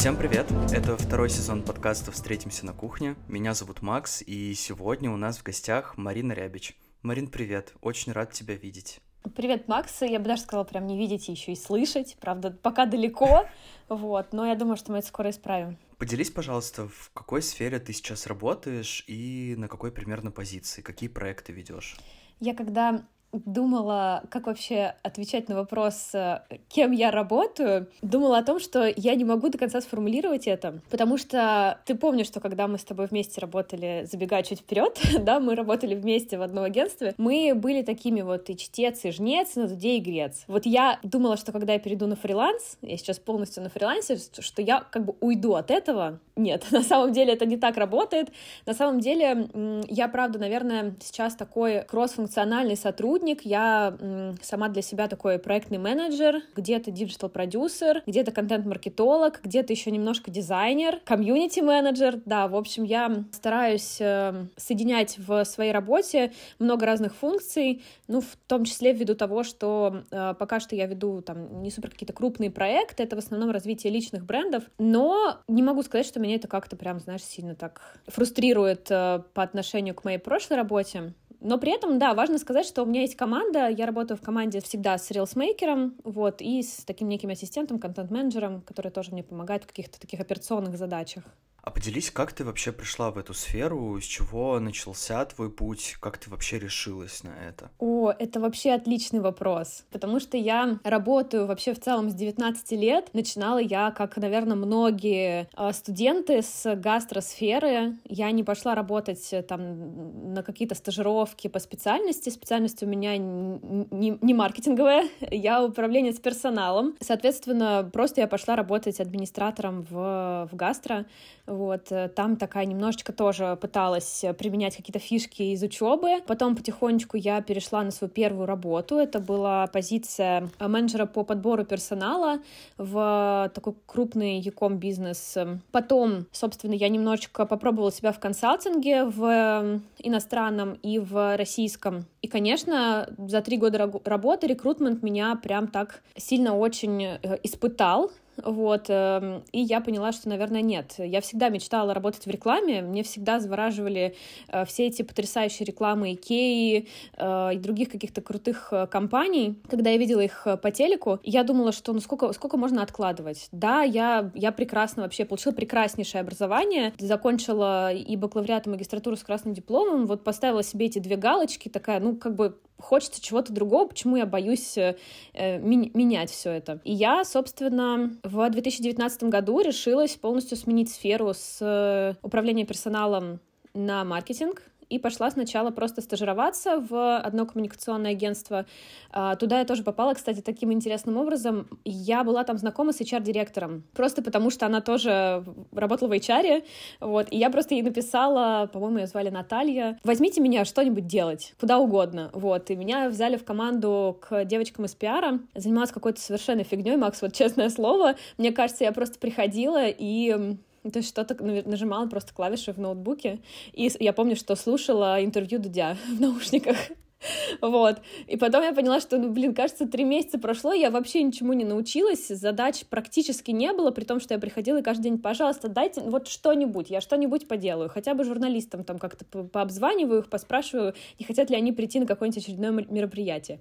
Всем привет! Это второй сезон подкаста «Встретимся на кухне». Меня зовут Макс, и сегодня у нас в гостях Марина Рябич. Марин, привет! Очень рад тебя видеть. Привет, Макс. Я бы даже сказала, прям не видеть и еще и слышать. Правда, пока далеко, вот, но я думаю, что мы это скоро исправим. Поделись, пожалуйста, в какой сфере ты сейчас работаешь и на какой примерно позиции, какие проекты ведешь? Я когда думала, как вообще отвечать на вопрос, э, кем я работаю, думала о том, что я не могу до конца сформулировать это, потому что ты помнишь, что когда мы с тобой вместе работали, забегая чуть вперед, да, мы работали вместе в одном агентстве, мы были такими вот и чтец, и жнец, и на и грец. Вот я думала, что когда я перейду на фриланс, я сейчас полностью на фрилансе, что я как бы уйду от этого. Нет, на самом деле это не так работает. На самом деле я, правда, наверное, сейчас такой кросс-функциональный сотрудник, сотрудник, я сама для себя такой проектный менеджер, где-то digital-продюсер, где-то контент-маркетолог, где-то еще немножко дизайнер, комьюнити-менеджер, да, в общем, я стараюсь э, соединять в своей работе много разных функций, ну, в том числе ввиду того, что э, пока что я веду там не супер какие-то крупные проекты, это в основном развитие личных брендов, но не могу сказать, что меня это как-то прям, знаешь, сильно так фрустрирует э, по отношению к моей прошлой работе. Но при этом, да, важно сказать, что у меня есть команда, я работаю в команде всегда с рилсмейкером, вот, и с таким неким ассистентом, контент-менеджером, который тоже мне помогает в каких-то таких операционных задачах. А поделись, как ты вообще пришла в эту сферу, с чего начался твой путь, как ты вообще решилась на это? О, это вообще отличный вопрос, потому что я работаю вообще в целом с 19 лет. Начинала я, как, наверное, многие а, студенты с гастросферы. Я не пошла работать э, там на какие-то стажировки по специальности. Специальность у меня не, не маркетинговая, я управление с персоналом. Соответственно, просто я пошла работать администратором в, в гастро вот, э, там такая немножечко тоже пыталась применять какие-то фишки из учебы. Потом потихонечку я перешла на свою первую работу. Это была позиция менеджера по подбору персонала в такой крупный яком бизнес. Потом, собственно, я немножечко попробовала себя в консалтинге в иностранном и в российском. И, конечно, за три года работы рекрутмент меня прям так сильно очень э, испытал, вот, эм, и я поняла, что, наверное, нет. Я всегда мечтала работать в рекламе, мне всегда завораживали э, все эти потрясающие рекламы Икеи э, и других каких-то крутых э, компаний. Когда я видела их по телеку, я думала, что ну сколько, сколько можно откладывать? Да, я, я прекрасно вообще получила прекраснейшее образование, закончила и бакалавриат, и магистратуру с красным дипломом, вот поставила себе эти две галочки, такая, ну, как бы хочется чего-то другого, почему я боюсь э, ми- менять все это. И я, собственно, в 2019 году решилась полностью сменить сферу с э, управления персоналом на маркетинг и пошла сначала просто стажироваться в одно коммуникационное агентство. А, туда я тоже попала, кстати, таким интересным образом. Я была там знакома с HR-директором, просто потому что она тоже работала в HR, вот, и я просто ей написала, по-моему, ее звали Наталья, возьмите меня что-нибудь делать, куда угодно, вот, и меня взяли в команду к девочкам из пиара, занималась какой-то совершенно фигней, Макс, вот честное слово, мне кажется, я просто приходила и то есть что-то нажимала просто клавиши в ноутбуке. И я помню, что слушала интервью Дудя в наушниках. Вот. И потом я поняла, что, ну, блин, кажется, три месяца прошло, я вообще ничему не научилась, задач практически не было, при том, что я приходила и каждый день, пожалуйста, дайте вот что-нибудь, я что-нибудь поделаю, хотя бы журналистам там как-то пообзваниваю их, поспрашиваю, не хотят ли они прийти на какое-нибудь очередное мероприятие.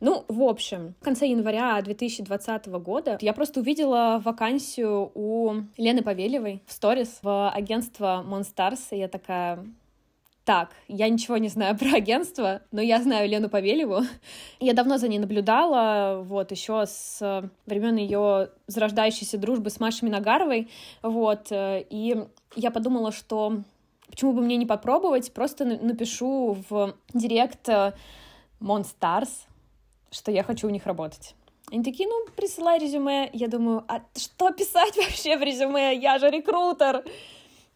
Ну, в общем, в конце января 2020 года я просто увидела вакансию у Лены Павелевой в сторис в агентство Monstars, и я такая, так, я ничего не знаю про агентство, но я знаю Лену Павелеву. Я давно за ней наблюдала, вот, еще с времен ее зарождающейся дружбы с Машей Миногаровой, вот, и я подумала, что почему бы мне не попробовать, просто напишу в директ Monstars, что я хочу у них работать. Они такие, ну, присылай резюме. Я думаю, а что писать вообще в резюме? Я же рекрутер.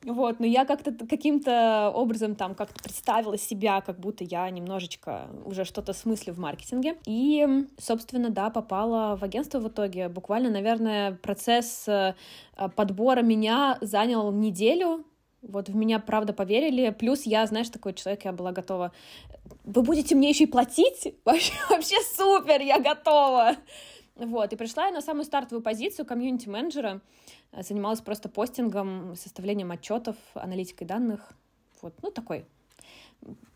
Вот, но я как-то каким-то образом там как-то представила себя, как будто я немножечко уже что-то смыслю в маркетинге. И, собственно, да, попала в агентство в итоге. Буквально, наверное, процесс э, подбора меня занял неделю, вот в меня правда поверили. Плюс я, знаешь, такой человек, я была готова. Вы будете мне еще и платить? Вообще, вообще супер, я готова. Вот, и пришла я на самую стартовую позицию комьюнити-менеджера. Занималась просто постингом, составлением отчетов, аналитикой данных. Вот, ну, такой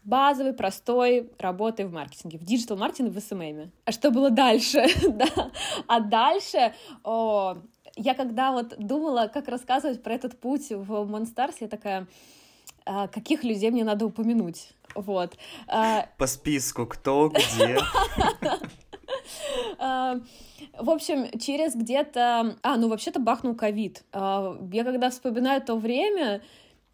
базовый, простой работы в маркетинге, в диджитал-маркетинге, в СММе. А что было дальше? да. А дальше, о, я когда вот думала, как рассказывать про этот путь в Monstars, я такая, а, каких людей мне надо упомянуть? Вот. А, По списку, кто, где. А, в общем, через где-то... А, ну вообще-то бахнул ковид. Я когда вспоминаю то время,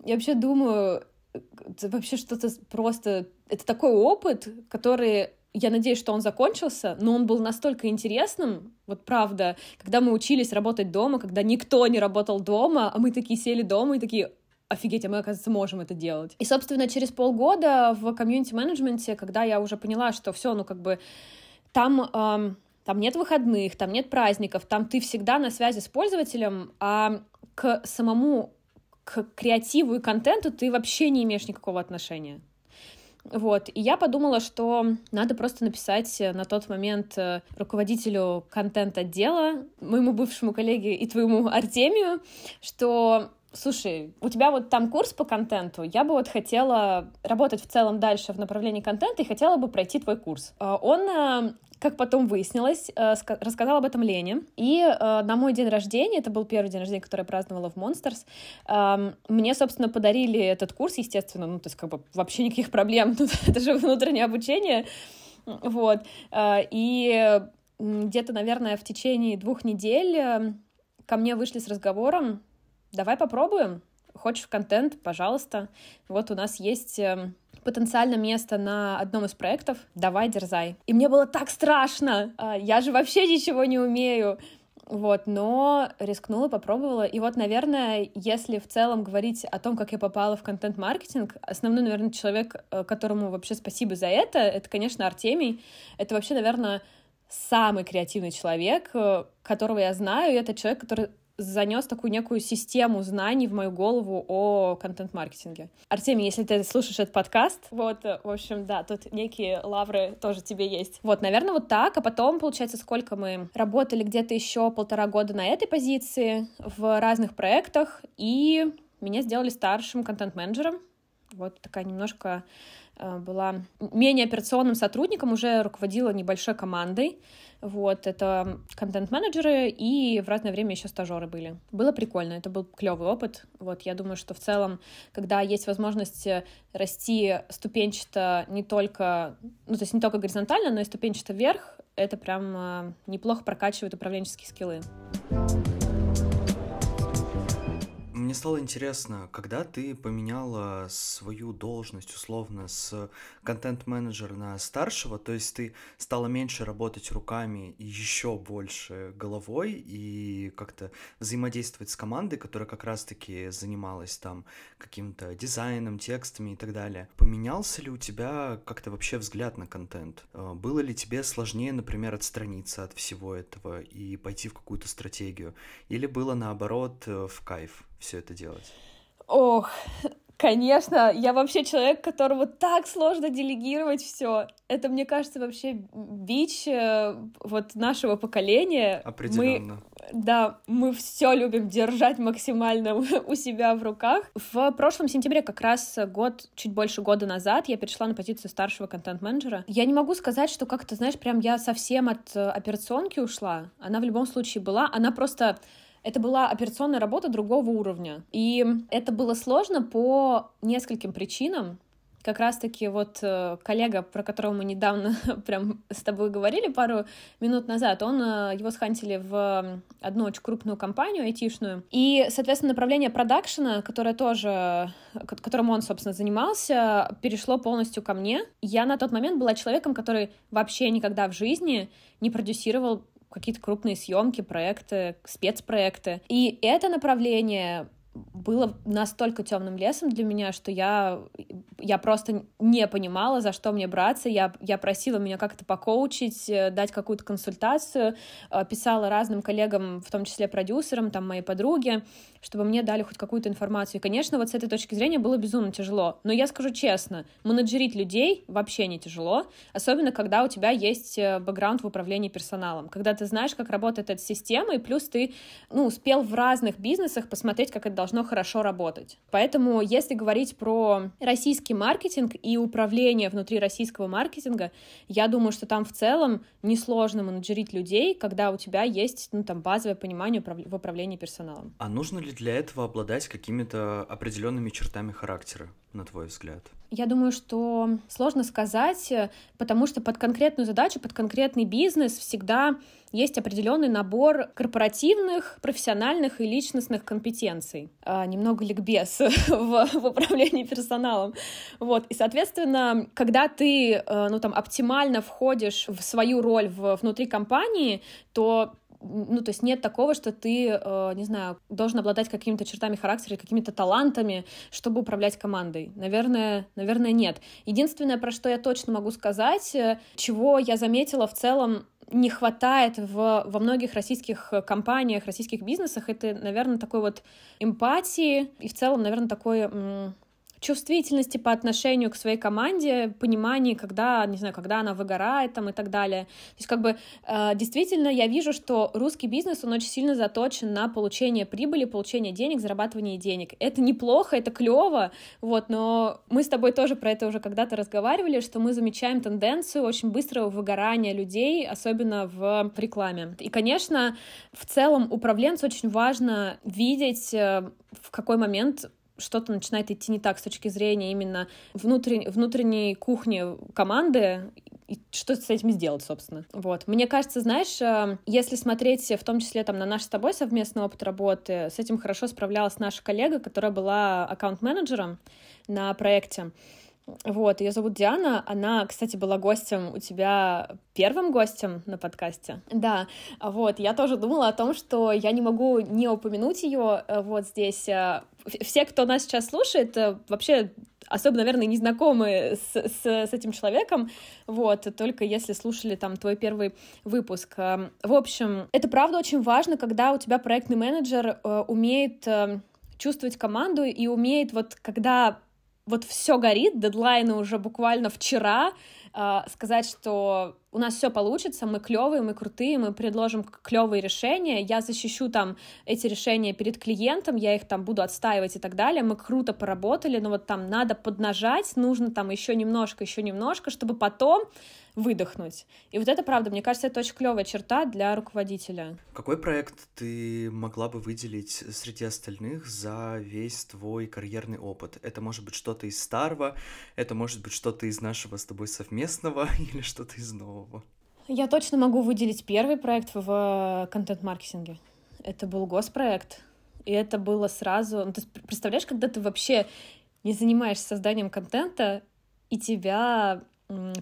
я вообще думаю, это вообще что-то просто... Это такой опыт, который я надеюсь, что он закончился, но он был настолько интересным, вот правда, когда мы учились работать дома, когда никто не работал дома, а мы такие сели дома и такие, офигеть, а мы, оказывается, можем это делать. И, собственно, через полгода в комьюнити-менеджменте, когда я уже поняла, что все, ну, как бы, там, эм, там нет выходных, там нет праздников, там ты всегда на связи с пользователем, а к самому к креативу и контенту ты вообще не имеешь никакого отношения. Вот, и я подумала, что надо просто написать на тот момент э, руководителю контент-отдела, моему бывшему коллеге и твоему Артемию, что Слушай, у тебя вот там курс по контенту, я бы вот хотела работать в целом дальше в направлении контента и хотела бы пройти твой курс. Э, он э, как потом выяснилось, э, рассказала об этом Лене. И э, на мой день рождения, это был первый день рождения, который я праздновала в Monsters, эм, мне, собственно, подарили этот курс, естественно, ну, то есть как бы вообще никаких проблем, это же внутреннее обучение, вот. Э, и где-то, наверное, в течение двух недель ко мне вышли с разговором, давай попробуем, хочешь контент, пожалуйста. Вот у нас есть эм, потенциально место на одном из проектов, давай, дерзай. И мне было так страшно, а, я же вообще ничего не умею. Вот, но рискнула, попробовала. И вот, наверное, если в целом говорить о том, как я попала в контент-маркетинг, основной, наверное, человек, э, которому вообще спасибо за это, это, конечно, Артемий. Это вообще, наверное, самый креативный человек, э, которого я знаю, и это человек, который занес такую некую систему знаний в мою голову о контент-маркетинге. Артемий, если ты слушаешь этот подкаст, вот, в общем, да, тут некие лавры тоже тебе есть. Вот, наверное, вот так, а потом, получается, сколько мы работали где-то еще полтора года на этой позиции в разных проектах, и меня сделали старшим контент-менеджером. Вот такая немножко э, была менее операционным сотрудником, уже руководила небольшой командой. Вот, это контент-менеджеры и в разное время еще стажеры были. Было прикольно, это был клевый опыт. Вот, я думаю, что в целом, когда есть возможность э, расти ступенчато не только, ну, то есть не только горизонтально, но и ступенчато вверх, это прям э, неплохо прокачивает управленческие скиллы. Мне стало интересно, когда ты поменяла свою должность условно с контент-менеджера на старшего, то есть ты стала меньше работать руками и еще больше головой и как-то взаимодействовать с командой, которая как раз-таки занималась там каким-то дизайном, текстами и так далее. Поменялся ли у тебя как-то вообще взгляд на контент? А, было ли тебе сложнее, например, отстраниться от всего этого и пойти в какую-то стратегию? Или было наоборот э, в кайф? Все это делать? Ох, Конечно, я вообще человек, которому так сложно делегировать все. Это, мне кажется, вообще бич э, вот нашего поколения. Определенно. Мы, да, мы все любим держать максимально у себя в руках. В прошлом сентябре, как раз год, чуть больше года назад, я перешла на позицию старшего контент-менеджера. Я не могу сказать, что как-то, знаешь, прям я совсем от э, операционки ушла. Она в любом случае была. Она просто это была операционная работа другого уровня. И это было сложно по нескольким причинам. Как раз-таки вот э, коллега, про которого мы недавно прям с тобой говорили пару минут назад, он, э, его схантили в одну очень крупную компанию айтишную. И, соответственно, направление продакшена, которое тоже, которым он, собственно, занимался, перешло полностью ко мне. Я на тот момент была человеком, который вообще никогда в жизни не продюсировал какие-то крупные съемки, проекты, спецпроекты. И это направление было настолько темным лесом для меня, что я, я просто не понимала, за что мне браться. Я, я просила меня как-то покоучить, э, дать какую-то консультацию, э, писала разным коллегам, в том числе продюсерам, там, моей подруге, чтобы мне дали хоть какую-то информацию. И, конечно, вот с этой точки зрения было безумно тяжело. Но я скажу честно, менеджерить людей вообще не тяжело, особенно когда у тебя есть э, бэкграунд в управлении персоналом, когда ты знаешь, как работает эта система, и плюс ты ну, успел в разных бизнесах посмотреть, как это должно хорошо работать. Поэтому, если говорить про российский маркетинг и управление внутри российского маркетинга, я думаю, что там в целом несложно менеджерить людей, когда у тебя есть ну, там, базовое понимание в управлении персоналом. А нужно ли для этого обладать какими-то определенными чертами характера, на твой взгляд? Я думаю, что сложно сказать, потому что под конкретную задачу, под конкретный бизнес всегда есть определенный набор корпоративных, профессиональных и личностных компетенций. А, немного ликбез в, в управлении персоналом. Вот. И, соответственно, когда ты э, ну, там, оптимально входишь в свою роль в, внутри компании, то ну, то есть нет такого, что ты, э, не знаю, должен обладать какими-то чертами характера, какими-то талантами, чтобы управлять командой. Наверное, наверное, нет. Единственное, про что я точно могу сказать, э, чего я заметила в целом не хватает в, во многих российских компаниях, российских бизнесах, это, наверное, такой вот эмпатии и в целом, наверное, такой чувствительности по отношению к своей команде, понимании, когда, не знаю, когда она выгорает там и так далее. То есть как бы э, действительно я вижу, что русский бизнес, он очень сильно заточен на получение прибыли, получение денег, зарабатывание денег. Это неплохо, это клево, вот, но мы с тобой тоже про это уже когда-то разговаривали, что мы замечаем тенденцию очень быстрого выгорания людей, особенно в рекламе. И, конечно, в целом управленцу очень важно видеть, э, в какой момент что-то начинает идти не так с точки зрения именно внутренней, внутренней кухни команды, и что с этим сделать, собственно. Вот. Мне кажется, знаешь, э, если смотреть в том числе там на наш с тобой совместный опыт работы, с этим хорошо справлялась наша коллега, которая была аккаунт-менеджером на проекте. Вот, ее зовут Диана. Она, кстати, была гостем у тебя первым гостем на подкасте. Да, вот, я тоже думала о том, что я не могу не упомянуть ее э, вот здесь. Все, кто нас сейчас слушает, э, вообще особо, наверное, не знакомы с, с, с этим человеком, вот, только если слушали там твой первый выпуск. В общем, это правда очень важно, когда у тебя проектный менеджер э, умеет э, чувствовать команду и умеет вот, когда вот все горит, дедлайны уже буквально вчера, сказать, что у нас все получится, мы клевые, мы крутые, мы предложим клевые решения, я защищу там эти решения перед клиентом, я их там буду отстаивать и так далее, мы круто поработали, но вот там надо поднажать, нужно там еще немножко, еще немножко, чтобы потом выдохнуть. И вот это правда, мне кажется, это очень клевая черта для руководителя. Какой проект ты могла бы выделить среди остальных за весь твой карьерный опыт? Это может быть что-то из старого, это может быть что-то из нашего с тобой совместного или что-то из нового? Я точно могу выделить первый проект в контент-маркетинге. Это был госпроект, и это было сразу... Ну, ты представляешь, когда ты вообще не занимаешься созданием контента, и тебя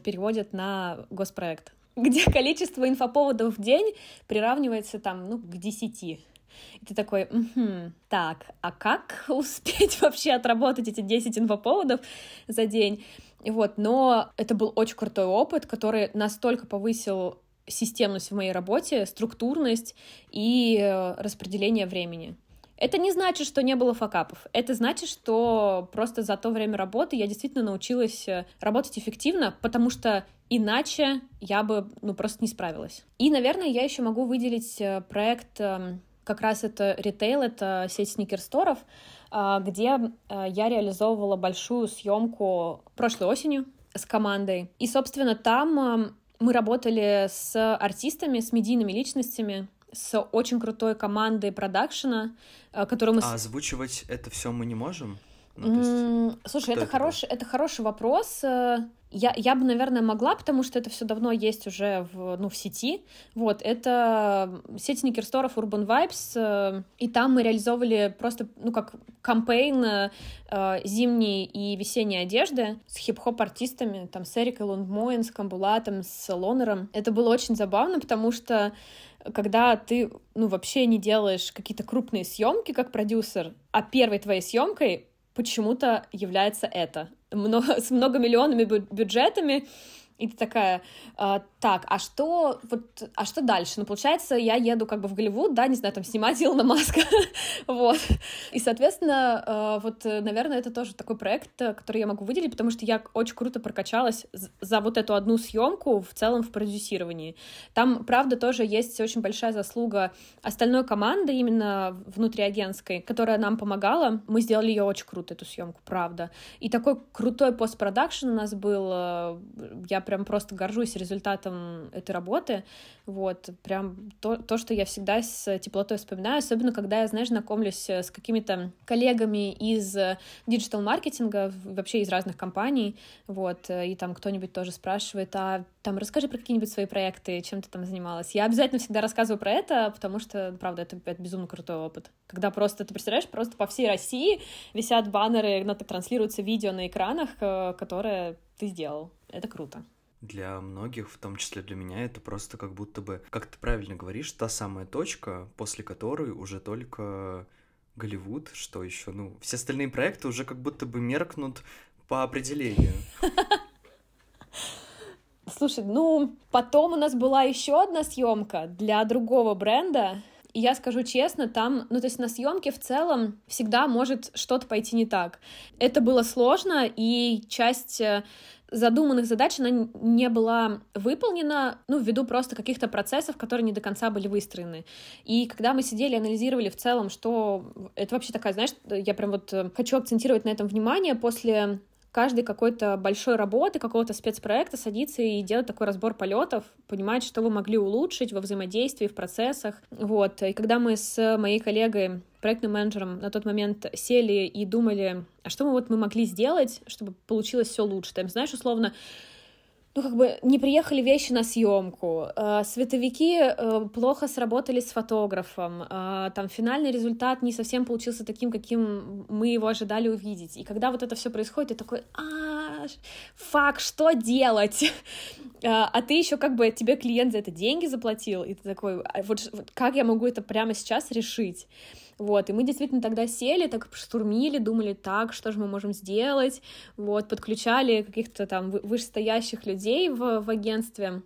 переводят на госпроект, где количество инфоповодов в день приравнивается там, ну, к 10. И ты такой, угу, так, а как успеть вообще отработать эти 10 инфоповодов за день? Вот, но это был очень крутой опыт, который настолько повысил системность в моей работе, структурность и э, распределение времени. Это не значит, что не было факапов. Это значит, что просто за то время работы я действительно научилась э, работать эффективно, потому что иначе я бы ну, просто не справилась. И, наверное, я еще могу выделить э, проект, эм, как раз это ритейл, это сеть сникерсторов, э, где я реализовывала большую съемку прошлой осенью с командой. И, собственно, там эм, мы работали с артистами, с медийными личностями, с очень крутой командой продакшена, которую мы... А озвучивать это все мы не можем? Ну, есть, Слушай, это, это хороший, это хороший вопрос. Э, я, я бы, наверное, могла, потому что это все давно есть уже в, ну, в сети. Вот, это сеть сникерсторов Urban Vibes, э, и там мы реализовывали просто, ну, как кампейн э, зимней и весенней одежды с хип-хоп артистами, там, с Эрикой Лундмоен, с Камбулатом, с Лонером. Это было очень забавно, потому что когда ты, ну, вообще не делаешь какие-то крупные съемки как продюсер, а первой твоей съемкой почему-то является это. Много, с многомиллионными бюджетами, и ты такая, а, так, а что, вот, а что дальше? Ну, получается, я еду как бы в Голливуд, да, не знаю, там снимать Илона Маска, вот. И, соответственно, а, вот, наверное, это тоже такой проект, который я могу выделить, потому что я очень круто прокачалась за вот эту одну съемку в целом в продюсировании. Там, правда, тоже есть очень большая заслуга остальной команды, именно внутриагентской, которая нам помогала. Мы сделали ее очень круто, эту съемку, правда. И такой крутой постпродакшн у нас был. Я прям просто горжусь результатом этой работы. Вот, прям то, то, что я всегда с теплотой вспоминаю, особенно когда я, знаешь, знакомлюсь с какими-то коллегами из диджитал-маркетинга, вообще из разных компаний, вот, и там кто-нибудь тоже спрашивает, а там расскажи про какие-нибудь свои проекты, чем ты там занималась. Я обязательно всегда рассказываю про это, потому что, правда, это, это безумно крутой опыт. Когда просто, ты представляешь, просто по всей России висят баннеры, транслируются видео на экранах, э, которые ты сделал. Это круто. Для многих, в том числе для меня, это просто как будто бы, как ты правильно говоришь, та самая точка, после которой уже только Голливуд, что еще, ну, все остальные проекты уже как будто бы меркнут по определению. Слушай, ну, потом у нас была еще одна съемка для другого бренда, и я скажу честно, там, ну, то есть на съемке в целом всегда может что-то пойти не так. Это было сложно, и часть э, задуманных задач она не была выполнена, ну, ввиду просто каких-то процессов, которые не до конца были выстроены. И когда мы сидели, анализировали в целом, что это вообще такая, знаешь, я прям вот э, хочу акцентировать на этом внимание, после каждой какой-то большой работы, какого-то спецпроекта садится и делает такой разбор полетов, понимает, что вы могли улучшить во взаимодействии, в процессах. Вот. И когда мы с моей коллегой проектным менеджером на тот момент сели и думали, а что мы вот мы могли сделать, чтобы получилось все лучше. Там, знаешь, условно, ну, как бы не приехали вещи на съемку, э, световики э, плохо сработали с фотографом, э, там финальный результат не совсем получился таким, каким мы его ожидали увидеть. И когда вот это все происходит, ты такой, а, фак, что делать? а ты еще как бы тебе клиент за это деньги заплатил, и ты такой, «А вот как я могу это прямо сейчас решить? Вот, и мы действительно тогда сели, так штурмили, думали, так, что же мы можем сделать, вот, подключали каких-то там вышестоящих людей в, в агентстве,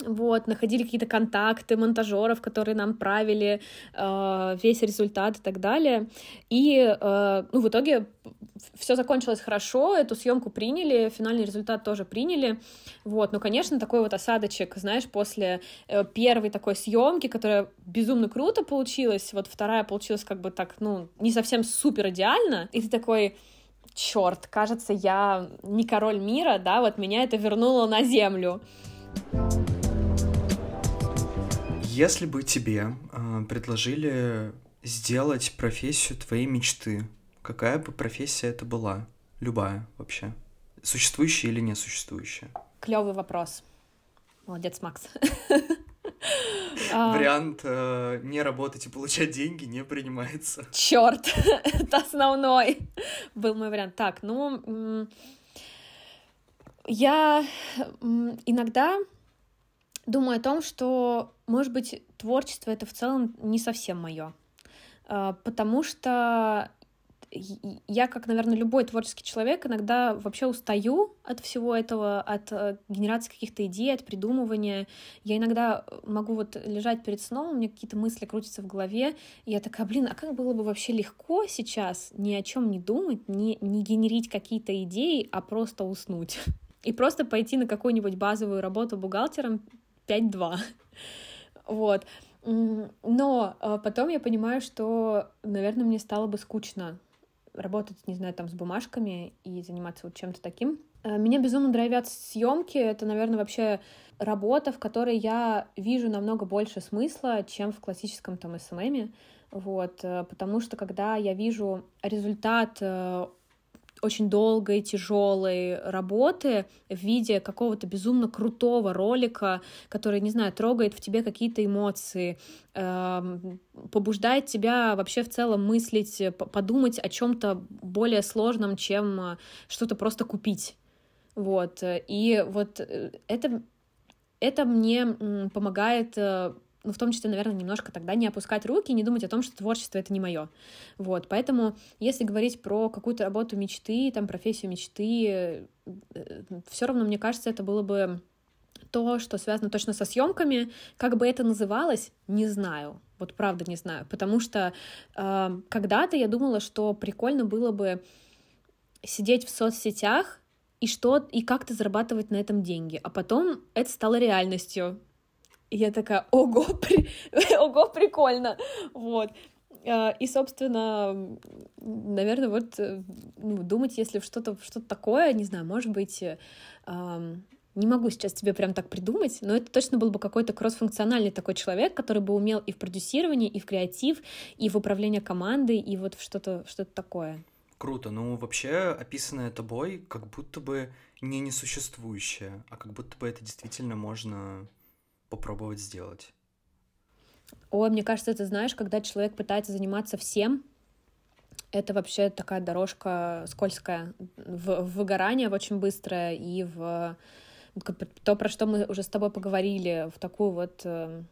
вот, находили какие-то контакты монтажеров, которые нам правили э, весь результат и так далее. И э, ну, в итоге все закончилось хорошо, эту съемку приняли, финальный результат тоже приняли. Вот, но, конечно, такой вот осадочек, знаешь, после э, первой такой съемки, которая безумно круто получилась, вот вторая получилась как бы так, ну, не совсем супер идеально, и ты такой, черт, кажется, я не король мира, да, вот меня это вернуло на землю. Если бы тебе э, предложили сделать профессию твоей мечты, какая бы профессия это была? Любая вообще. Существующая или несуществующая? Клевый вопрос. Молодец, Макс. Вариант э, не работать и получать деньги не принимается. Черт, это основной был мой вариант. Так, ну, я иногда думаю о том, что, может быть, творчество это в целом не совсем мое. А, потому что я, как, наверное, любой творческий человек, иногда вообще устаю от всего этого, от э, генерации каких-то идей, от придумывания. Я иногда могу вот лежать перед сном, у меня какие-то мысли крутятся в голове, и я такая, блин, а как было бы вообще легко сейчас ни о чем не думать, не, не генерить какие-то идеи, а просто уснуть. И просто пойти на какую-нибудь базовую работу бухгалтером 5-2. Вот. Но э, потом я понимаю, что, наверное, мне стало бы скучно работать, не знаю, там с бумажками и заниматься вот чем-то таким. Э, меня безумно драйвят съемки. Это, наверное, вообще работа, в которой я вижу намного больше смысла, чем в классическом там СММе. Вот, э, потому что когда я вижу результат очень долгой, тяжелой работы в виде какого-то безумно крутого ролика, который, не знаю, трогает в тебе какие-то эмоции, э, побуждает тебя вообще в целом мыслить, подумать о чем-то более сложном, чем э, что-то просто купить. Вот. И вот э, это, это мне помогает э, ну, в том числе, наверное, немножко тогда не опускать руки и не думать о том, что творчество — это не мое. Вот, поэтому, если говорить про какую-то работу мечты, там, профессию мечты, э, все равно, мне кажется, это было бы то, что связано точно со съемками, как бы это называлось, не знаю. Вот правда не знаю, потому что э, когда-то я думала, что прикольно было бы сидеть в соцсетях и что и как-то зарабатывать на этом деньги, а потом это стало реальностью. И я такая, ого, при... ого, прикольно, вот. А, и, собственно, наверное, вот э, ну, думать, если что-то что такое, не знаю, может быть, не могу сейчас тебе прям так придумать, но это точно был бы какой-то кроссфункциональный такой человек, который бы умел и в продюсировании, и в креатив, и в управление командой, и вот что-то что такое. Круто. Ну, вообще, описанное тобой как будто бы не несуществующее, а как будто бы это действительно можно попробовать сделать? Ой, мне кажется, ты знаешь, когда человек пытается заниматься всем, это вообще такая дорожка скользкая в, в выгорание очень быстрое и в то, про что мы уже с тобой поговорили, в такую вот э,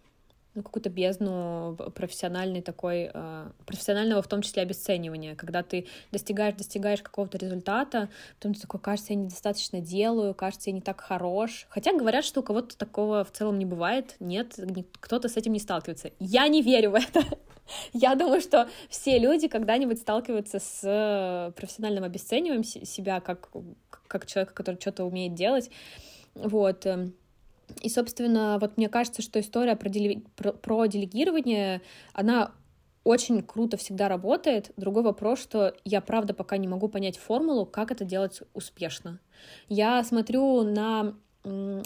ну, какую-то бездну профессиональной такой, э, профессионального в том числе обесценивания, когда ты достигаешь, достигаешь какого-то результата, потом ты такой, кажется, я недостаточно делаю, кажется, я не так хорош. Хотя говорят, что у кого-то такого в целом не бывает, нет, кто-то с этим не сталкивается. Я не верю в это. Я думаю, что все люди когда-нибудь сталкиваются с профессиональным обесцениванием себя как, как человека, который что-то умеет делать. Вот. И, собственно, вот мне кажется, что история про, про, про делегирование, она очень круто всегда работает. Другой вопрос, что я правда пока не могу понять формулу, как это делать успешно. Я смотрю на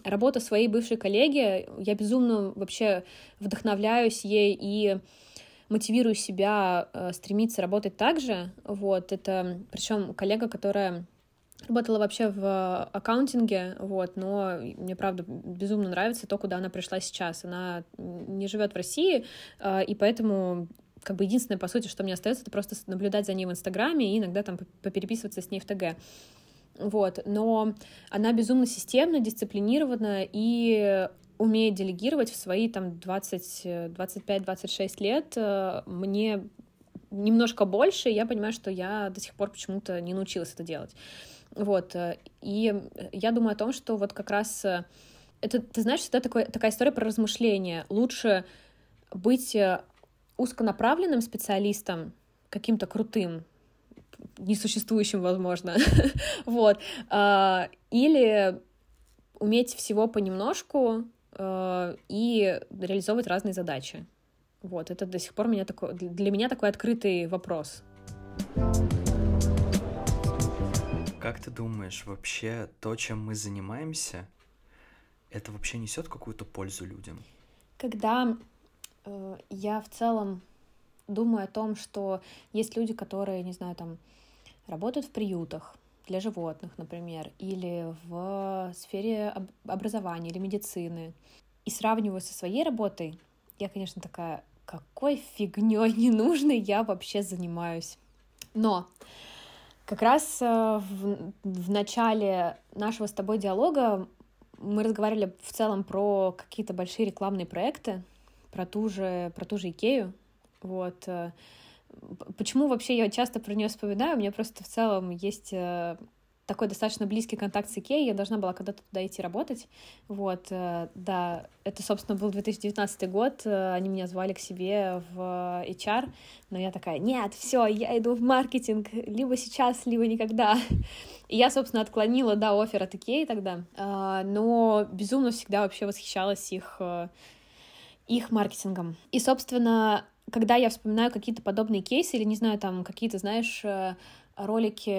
работу своей бывшей коллеги, я безумно вообще вдохновляюсь ей и мотивирую себя э, стремиться работать так же. Вот, это причем коллега, которая Работала вообще в аккаунтинге, вот, но мне, правда, безумно нравится то, куда она пришла сейчас. Она не живет в России, а, и поэтому как бы единственное, по сути, что мне остается, это просто наблюдать за ней в Инстаграме и иногда там попереписываться с ней в ТГ. Вот, но она безумно системна, дисциплинирована и умеет делегировать в свои там 20, 25-26 лет. Э, мне немножко больше, и я понимаю, что я до сих пор почему-то не научилась это делать. Вот, э, и я думаю о том, что вот как раз э, это, ты знаешь, это такой, такая история про размышления. Лучше быть э, узконаправленным специалистом, каким-то крутым, несуществующим, возможно, вот, а, или уметь всего понемножку и реализовывать разные задачи. Вот, это до сих пор меня такой, для меня такой открытый вопрос. Как ты думаешь, вообще то, чем мы занимаемся, это вообще несет какую-то пользу людям? Когда э, я в целом думаю о том, что есть люди, которые, не знаю, там работают в приютах для животных, например, или в сфере об- образования или медицины, и сравниваю со своей работой, я, конечно, такая, какой фигней ненужной я вообще занимаюсь. Но как раз э, в, в начале нашего с тобой диалога мы разговаривали в целом про какие-то большие рекламные проекты, про ту же, про ту же Икею. Вот. Э, почему вообще я часто про нее вспоминаю? У меня просто в целом есть э, такой достаточно близкий контакт с Икеей, я должна была когда-то туда идти работать, вот, э, да, это, собственно, был 2019 год, э, они меня звали к себе в HR, но я такая, нет, все, я иду в маркетинг, либо сейчас, либо никогда, и я, собственно, отклонила, да, офер от Икеи тогда, э, но безумно всегда вообще восхищалась их, их маркетингом, и, собственно, когда я вспоминаю какие-то подобные кейсы или, не знаю, там какие-то, знаешь, ролики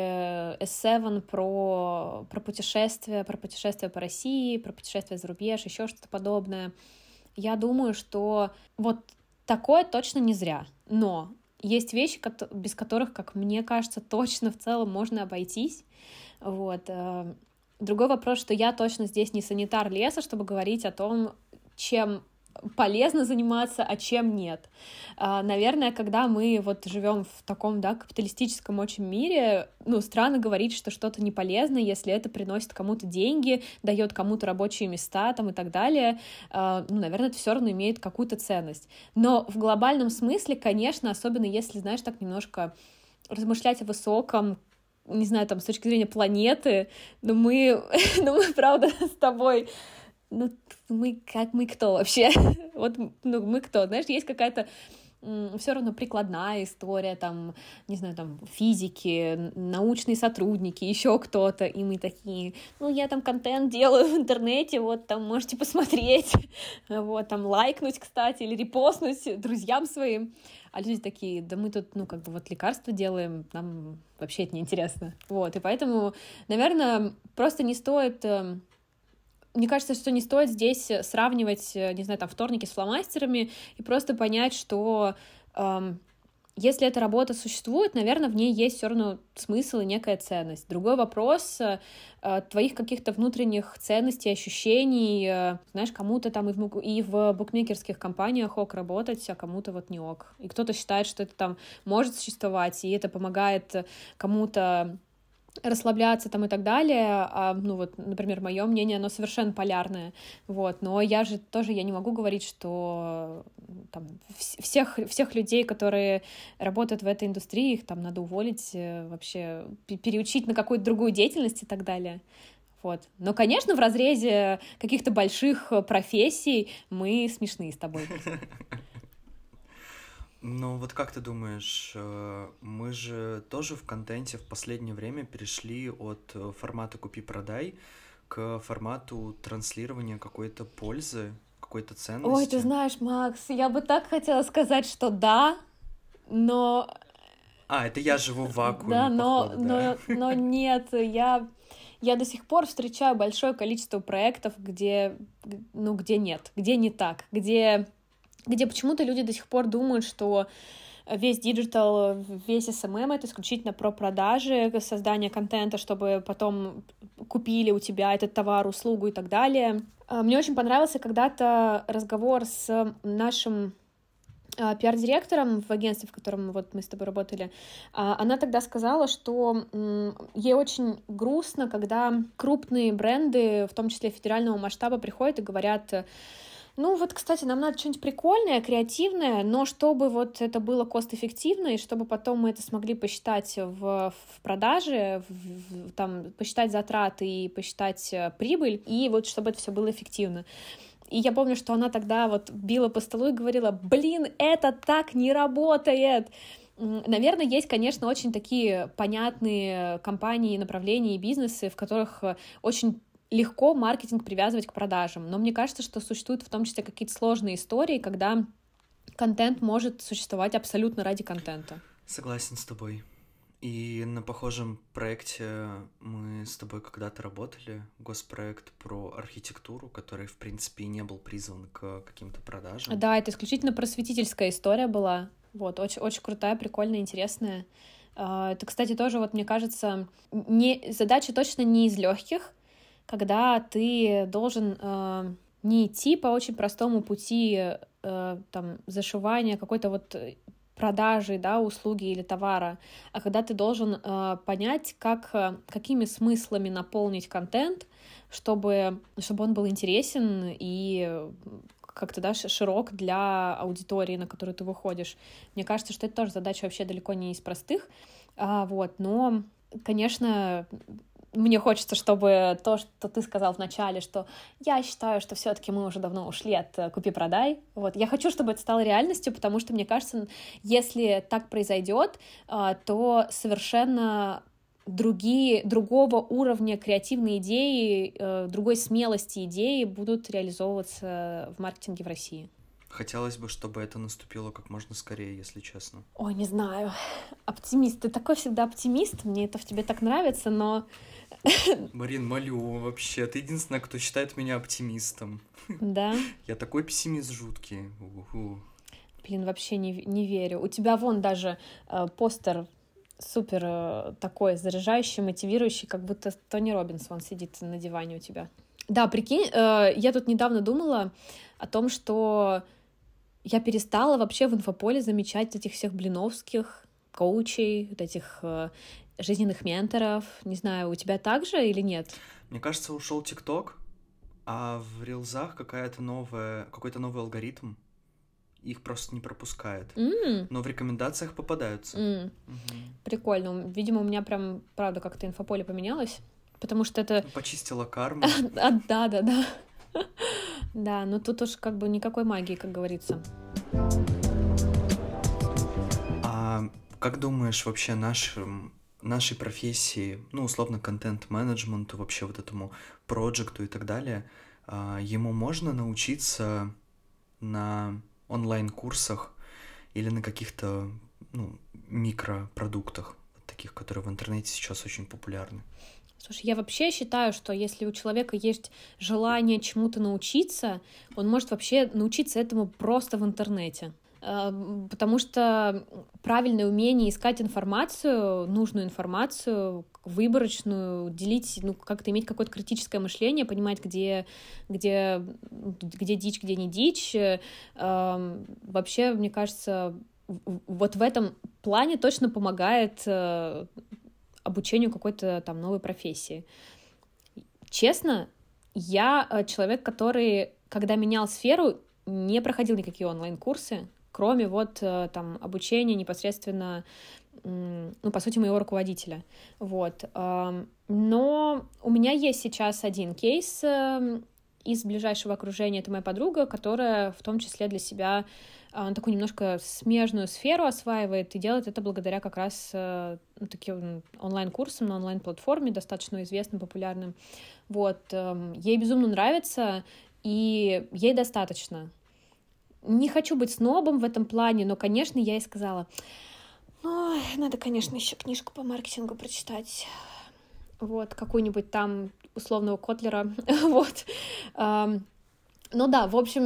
S7 про, про путешествия, про путешествия по России, про путешествия за рубеж, еще что-то подобное. Я думаю, что вот такое точно не зря. Но есть вещи, без которых, как мне кажется, точно в целом можно обойтись. Вот. Э, другой вопрос, что я точно здесь не санитар леса, чтобы говорить о том, чем полезно заниматься, а чем нет. А, наверное, когда мы вот живем в таком, да, капиталистическом очень мире, ну, странно говорить, что что-то не полезно, если это приносит кому-то деньги, дает кому-то рабочие места там и так далее. А, ну, наверное, это все равно имеет какую-то ценность. Но в глобальном смысле, конечно, особенно если, знаешь, так немножко размышлять о высоком, не знаю, там, с точки зрения планеты, но мы, но мы, правда, с тобой ну, мы как мы кто вообще? вот, ну, мы кто? Знаешь, есть какая-то все равно прикладная история, там, не знаю, там, физики, научные сотрудники, еще кто-то, и мы такие, ну, я там контент делаю в интернете, вот, там, можете посмотреть, вот, там, лайкнуть, кстати, или репостнуть друзьям своим, а люди такие, да мы тут, ну, как бы, вот, лекарства делаем, нам вообще это неинтересно, вот, и поэтому, наверное, просто не стоит эм, мне кажется, что не стоит здесь сравнивать, э, не знаю, там, вторники с фломастерами и просто понять, что эм, если эта работа существует, наверное, в ней есть все равно смысл и некая ценность. Другой вопрос э, твоих каких-то внутренних ценностей, ощущений. Э, знаешь, кому-то там и в, и в букмекерских компаниях ок работать, а кому-то вот не ок. И кто-то считает, что это там может существовать, и это помогает кому-то расслабляться там и так далее, а, ну вот, например, мое мнение, оно совершенно полярное, вот, но я же тоже, я не могу говорить, что там всех, всех людей, которые работают в этой индустрии, их там надо уволить, э, вообще переучить на какую-то другую деятельность и так далее, вот. Но, конечно, в разрезе каких-то больших профессий мы смешные с тобой. Ну вот как ты думаешь, э, мы же тоже в контенте в последнее время перешли от э, формата «купи-продай» к формату транслирования какой-то пользы, какой-то ценности. Ой, ты знаешь, Макс, я бы так хотела сказать, что да, но... А, это я живу в вакууме, Да, но, походу, да. но, но нет, я, я до сих пор встречаю большое количество проектов, где, ну, где нет, где не так, где где почему-то люди до сих пор думают, что весь digital, весь эм это исключительно про продажи, создание контента, чтобы потом купили у тебя этот товар, услугу и так далее. А, мне очень понравился когда-то разговор с нашим а, пиар-директором в агентстве, в котором вот мы с тобой работали, а, она тогда сказала, что ей очень грустно, когда крупные бренды, в том числе федерального масштаба, приходят и говорят, ну вот, кстати, нам надо что-нибудь прикольное, креативное, но чтобы вот это было кост-эффективно, и чтобы потом мы это смогли посчитать в, в продаже, в, там, посчитать затраты и посчитать э, прибыль, и вот чтобы это все было эффективно. И я помню, что она тогда вот била по столу и говорила, блин, это так не работает. Наверное, есть, конечно, очень такие понятные компании, направления и бизнесы, в которых э, очень легко маркетинг привязывать к продажам, но мне кажется, что существуют в том числе какие-то сложные истории, когда контент может существовать абсолютно ради контента. Согласен с тобой. И на похожем проекте мы с тобой когда-то работали, госпроект про архитектуру, который, в принципе, и не был призван к каким-то продажам. Да, это исключительно просветительская история была. Вот, очень, очень крутая, прикольная, интересная. А, это, кстати, тоже, вот мне кажется, не, задача точно не из легких, когда ты должен э, не идти по очень простому пути э, там, зашивания какой-то вот продажи, да, услуги или товара, а когда ты должен э, понять, как, э, какими смыслами наполнить контент, чтобы, чтобы он был интересен и как-то, да, широк для аудитории, на которую ты выходишь. Мне кажется, что это тоже задача вообще далеко не из простых, а, вот, но конечно, мне хочется, чтобы то, что ты сказал в начале, что я считаю, что все-таки мы уже давно ушли от э, купи-продай. Вот я хочу, чтобы это стало реальностью, потому что мне кажется, если так произойдет, э, то совершенно другие, другого уровня креативные идеи, э, другой смелости идеи будут реализовываться в маркетинге в России. Хотелось бы, чтобы это наступило как можно скорее, если честно. Ой, не знаю. Оптимист. Ты такой всегда оптимист. Мне это в тебе так нравится, но Марин, молю, вообще, ты единственная, кто считает меня оптимистом. Да? Я такой пессимист жуткий. Блин, вообще не, не верю. У тебя вон даже э, постер супер э, такой заряжающий, мотивирующий, как будто Тони Робинс вон сидит на диване у тебя. Да, прикинь, э, я тут недавно думала о том, что я перестала вообще в инфополе замечать этих всех блиновских коучей, вот этих э, жизненных менторов. Не знаю, у тебя так же или нет? Мне кажется, ушел ТикТок, а в рилзах какая-то новая, какой-то новый алгоритм их просто не пропускает. Mm. Но в рекомендациях попадаются. Mm. Угу. Прикольно. Видимо, у меня прям, правда, как-то инфополе поменялось. Потому что это... Почистила карму. а, да, да, да. Да, но тут уж как бы никакой магии, как говорится. А как думаешь, вообще нашим нашей профессии, ну, условно, контент-менеджменту, вообще вот этому проекту и так далее, а, ему можно научиться на онлайн-курсах или на каких-то ну, микропродуктах, таких, которые в интернете сейчас очень популярны? Слушай, я вообще считаю, что если у человека есть желание чему-то научиться, он может вообще научиться этому просто в интернете. Э, потому что правильное умение искать информацию, нужную информацию, выборочную, делить, ну, как-то иметь какое-то критическое мышление, понимать, где, где, где дичь, где не дичь. Эм, вообще, мне кажется, вот в этом плане точно помогает э, обучению какой-то там новой профессии. Честно, я э, человек, который, когда менял сферу, не проходил никакие онлайн-курсы, кроме вот э, там обучения непосредственно, ну, по сути, моего руководителя. Вот. Но у меня есть сейчас один кейс эм, из ближайшего окружения. Это моя подруга, которая в том числе для себя такую немножко смежную сферу осваивает и делает это благодаря как раз э, ну, таким онлайн-курсам на онлайн-платформе, достаточно известным, популярным. Вот. Эм, ей безумно нравится, и ей достаточно не хочу быть снобом в этом плане, но, конечно, я ей сказала, ну, надо, конечно, еще книжку по маркетингу прочитать. Вот, какую-нибудь там условного Котлера. вот. Ну да, в общем,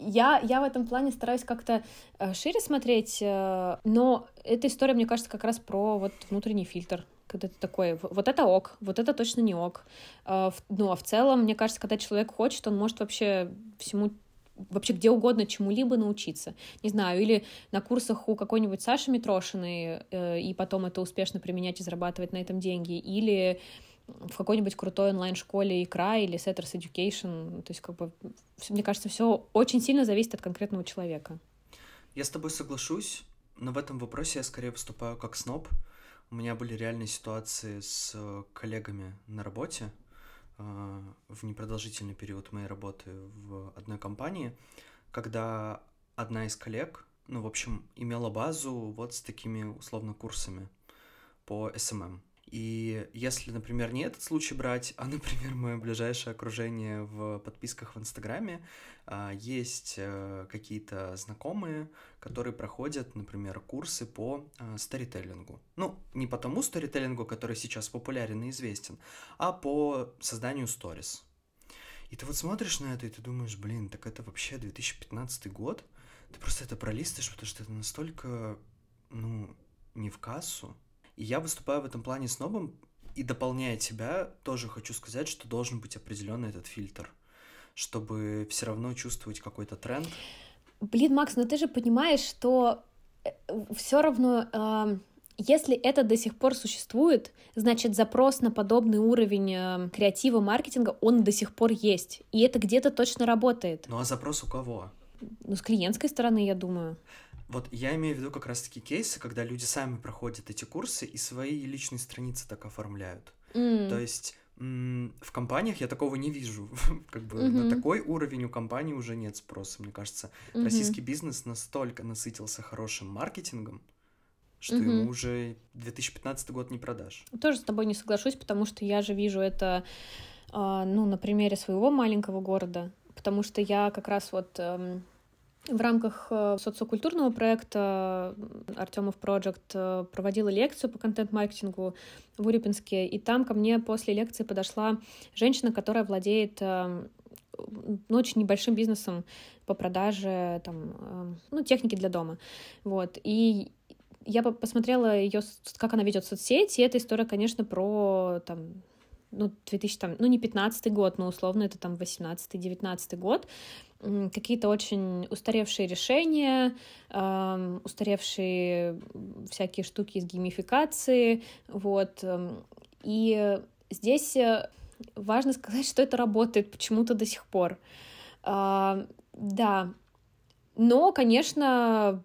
я, я в этом плане стараюсь как-то э, шире смотреть, э, но эта история, мне кажется, как раз про вот внутренний фильтр, когда ты такой, вот это ок, вот это точно не ок. Э, ну, а в целом, мне кажется, когда человек хочет, он может вообще всему вообще где угодно чему-либо научиться. Не знаю, или на курсах у какой-нибудь Саши Митрошиной, и потом это успешно применять и зарабатывать на этом деньги, или в какой-нибудь крутой онлайн-школе икра или Setters Education. То есть, как бы, мне кажется, все очень сильно зависит от конкретного человека. Я с тобой соглашусь, но в этом вопросе я скорее выступаю как сноб. У меня были реальные ситуации с коллегами на работе, а, в непродолжительный период моей работы в одной компании, когда одна из коллег, ну, в общем, имела базу вот с такими условно курсами по SMM. И если, например, не этот случай брать, а, например, мое ближайшее окружение в подписках в Инстаграме, а, есть э, какие-то знакомые, которые проходят, например, курсы по а, сторителлингу. Ну, не по тому сторителлингу, который сейчас популярен и известен, а по созданию сторис. И ты вот смотришь на это, и ты думаешь, блин, так это вообще 2015 год? Ты просто это пролистываешь, потому что это настолько, ну, не в кассу, и я выступаю в этом плане с новым, и дополняя тебя, тоже хочу сказать, что должен быть определенный этот фильтр, чтобы все равно чувствовать какой-то тренд. Блин, Макс, но ты же понимаешь, что э, все равно, э, если это до сих пор существует, значит запрос на подобный уровень э, креатива, маркетинга, он до сих пор есть, и это где-то точно работает. Ну а запрос у кого? Ну, с клиентской стороны, я думаю. Вот я имею в виду как раз-таки кейсы, когда люди сами проходят эти курсы и свои личные страницы так оформляют. Mm. То есть в компаниях я такого не вижу. как бы mm-hmm. на такой уровень у компании уже нет спроса. Мне кажется, mm-hmm. российский бизнес настолько насытился хорошим маркетингом, что mm-hmm. ему уже 2015 год не продашь. Тоже с тобой не соглашусь, потому что я же вижу это, а, ну, на примере своего маленького города, потому что я как раз вот эм, в рамках э, социокультурного проекта Артемов Project э, проводила лекцию по контент-маркетингу в Урюпинске, и там ко мне после лекции подошла женщина, которая владеет ну, очень небольшим бизнесом по продаже там, ну, техники для дома. Вот. И я посмотрела ее, как она ведет соцсети, и эта история, конечно, про там, ну, 2000, там, ну, не 15 год, но условно это там 18-19 год, какие-то очень устаревшие решения, э, устаревшие всякие штуки из геймификации, вот, эм, и здесь э, важно сказать, что это работает почему-то до сих пор. Э, да, но, конечно,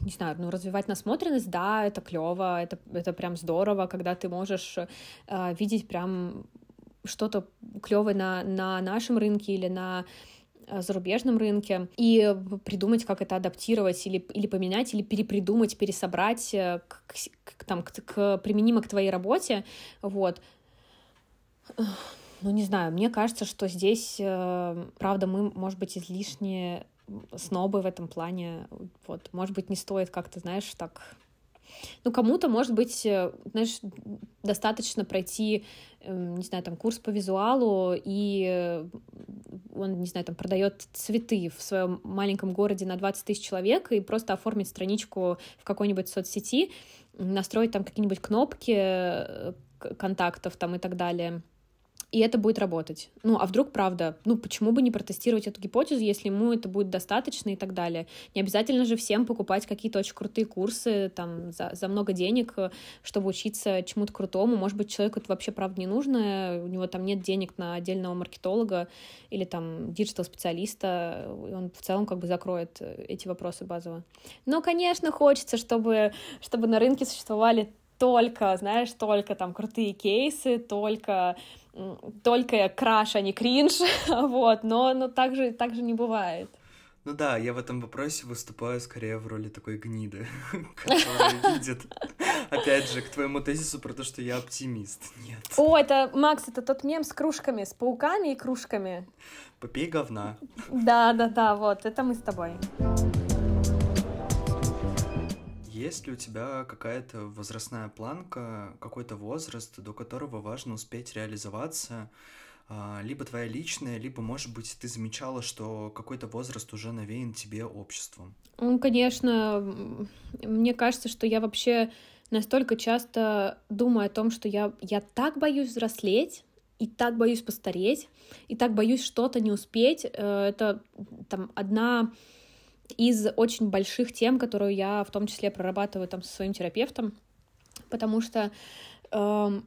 не знаю, ну, развивать насмотренность, да, это клево, это, это прям здорово, когда ты можешь э, видеть прям что-то клевое на, на нашем рынке или на э, зарубежном рынке и придумать, как это адаптировать или, или поменять, или перепридумать, пересобрать э, к, к, там, к, к, применимо к твоей работе, вот. Ну, не знаю, мне кажется, что здесь, э, правда, мы, может быть, излишне снобы в этом плане. Вот, может быть, не стоит как-то, знаешь, так... Ну, кому-то, может быть, э, знаешь, достаточно пройти, эм, не знаю, там, курс по визуалу, и э, он, не знаю, там, продает цветы в своем маленьком городе на 20 тысяч человек и просто оформить страничку в какой-нибудь соцсети, настроить там какие-нибудь кнопки э, контактов там и так далее — и это будет работать. Ну, а вдруг правда? Ну, почему бы не протестировать эту гипотезу, если ему это будет достаточно и так далее? Не обязательно же всем покупать какие-то очень крутые курсы там за, за много денег, чтобы учиться чему-то крутому. Может быть, человеку это вообще правда не нужно, у него там нет денег на отдельного маркетолога или там digital-специалиста, он в целом как бы закроет эти вопросы базово. Но, конечно, хочется, чтобы, чтобы на рынке существовали только, знаешь, только там крутые кейсы, только только краш, а не кринж, вот, но, но так, же, так же не бывает. Ну да, я в этом вопросе выступаю скорее в роли такой гниды, которая видит, опять же, к твоему тезису про то, что я оптимист. Нет. О, это, Макс, это тот мем с кружками, с пауками и кружками. Попей говна. Да, да, да, вот, это мы с тобой. Есть ли у тебя какая-то возрастная планка, какой-то возраст, до которого важно успеть реализоваться, а, либо твоя личная, либо, может быть, ты замечала, что какой-то возраст уже навеян тебе обществом? Ну, конечно, мне кажется, что я вообще настолько часто думаю о том, что я, я так боюсь взрослеть, и так боюсь постареть, и так боюсь что-то не успеть. Э, это там одна из очень больших тем, которую я в том числе прорабатываю там со своим терапевтом, потому что э,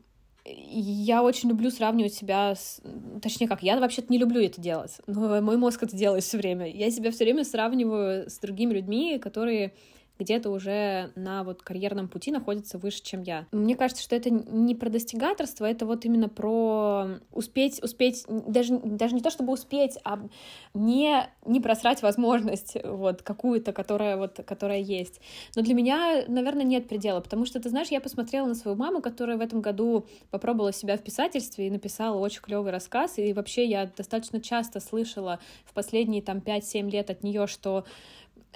я очень люблю сравнивать себя с... Точнее, как, я вообще-то не люблю это делать, но мой мозг это делает все время. Я себя все время сравниваю с другими людьми, которые где-то уже на вот карьерном пути находится выше, чем я. Мне кажется, что это не про достигаторство, это вот именно про успеть, успеть, даже, даже не то чтобы успеть, а не, не просрать возможность вот какую-то, которая вот, которая есть. Но для меня, наверное, нет предела, потому что, ты знаешь, я посмотрела на свою маму, которая в этом году попробовала себя в писательстве и написала очень клевый рассказ, и вообще я достаточно часто слышала в последние там 5-7 лет от нее, что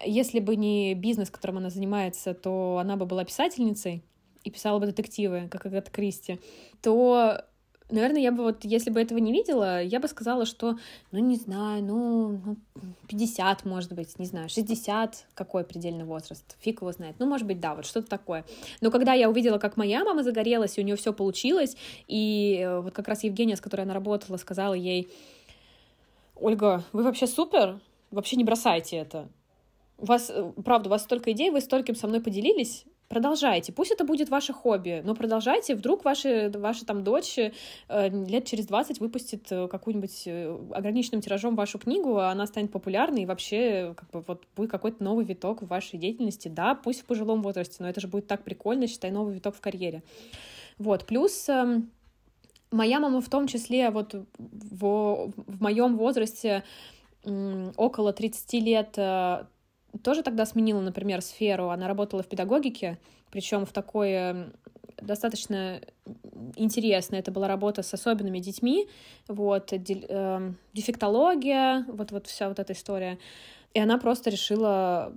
если бы не бизнес, которым она занимается, то она бы была писательницей и писала бы детективы, как Агата Кристи, то, наверное, я бы вот, если бы этого не видела, я бы сказала, что, ну, не знаю, ну, 50, ну, может быть, не знаю, 60, какой предельный возраст, фиг его знает. Ну, может быть, да, вот что-то такое. Но когда я увидела, как моя мама загорелась, и у нее все получилось, и э, вот как раз Евгения, с которой она работала, сказала ей, Ольга, вы вообще супер, вообще не бросайте это у вас, э, правда, у вас столько идей, вы стольким со мной поделились, продолжайте. Пусть это будет ваше хобби, но продолжайте. Вдруг ваши, ваша там дочь э, лет через 20 выпустит э, какую-нибудь ограниченным тиражом вашу книгу, а она станет популярной, и вообще как бы, вот будет какой-то новый виток в вашей деятельности. Да, пусть в пожилом возрасте, но это же будет так прикольно, считай, новый виток в карьере. Вот, плюс... Э, моя мама в том числе вот в, в моем возрасте около 30 лет тоже тогда сменила, например, сферу. Она работала в педагогике, причем в такой эм, достаточно интересно. Это была работа с особенными детьми, вот, э, дефектология, вот, вот вся вот эта история. И она просто решила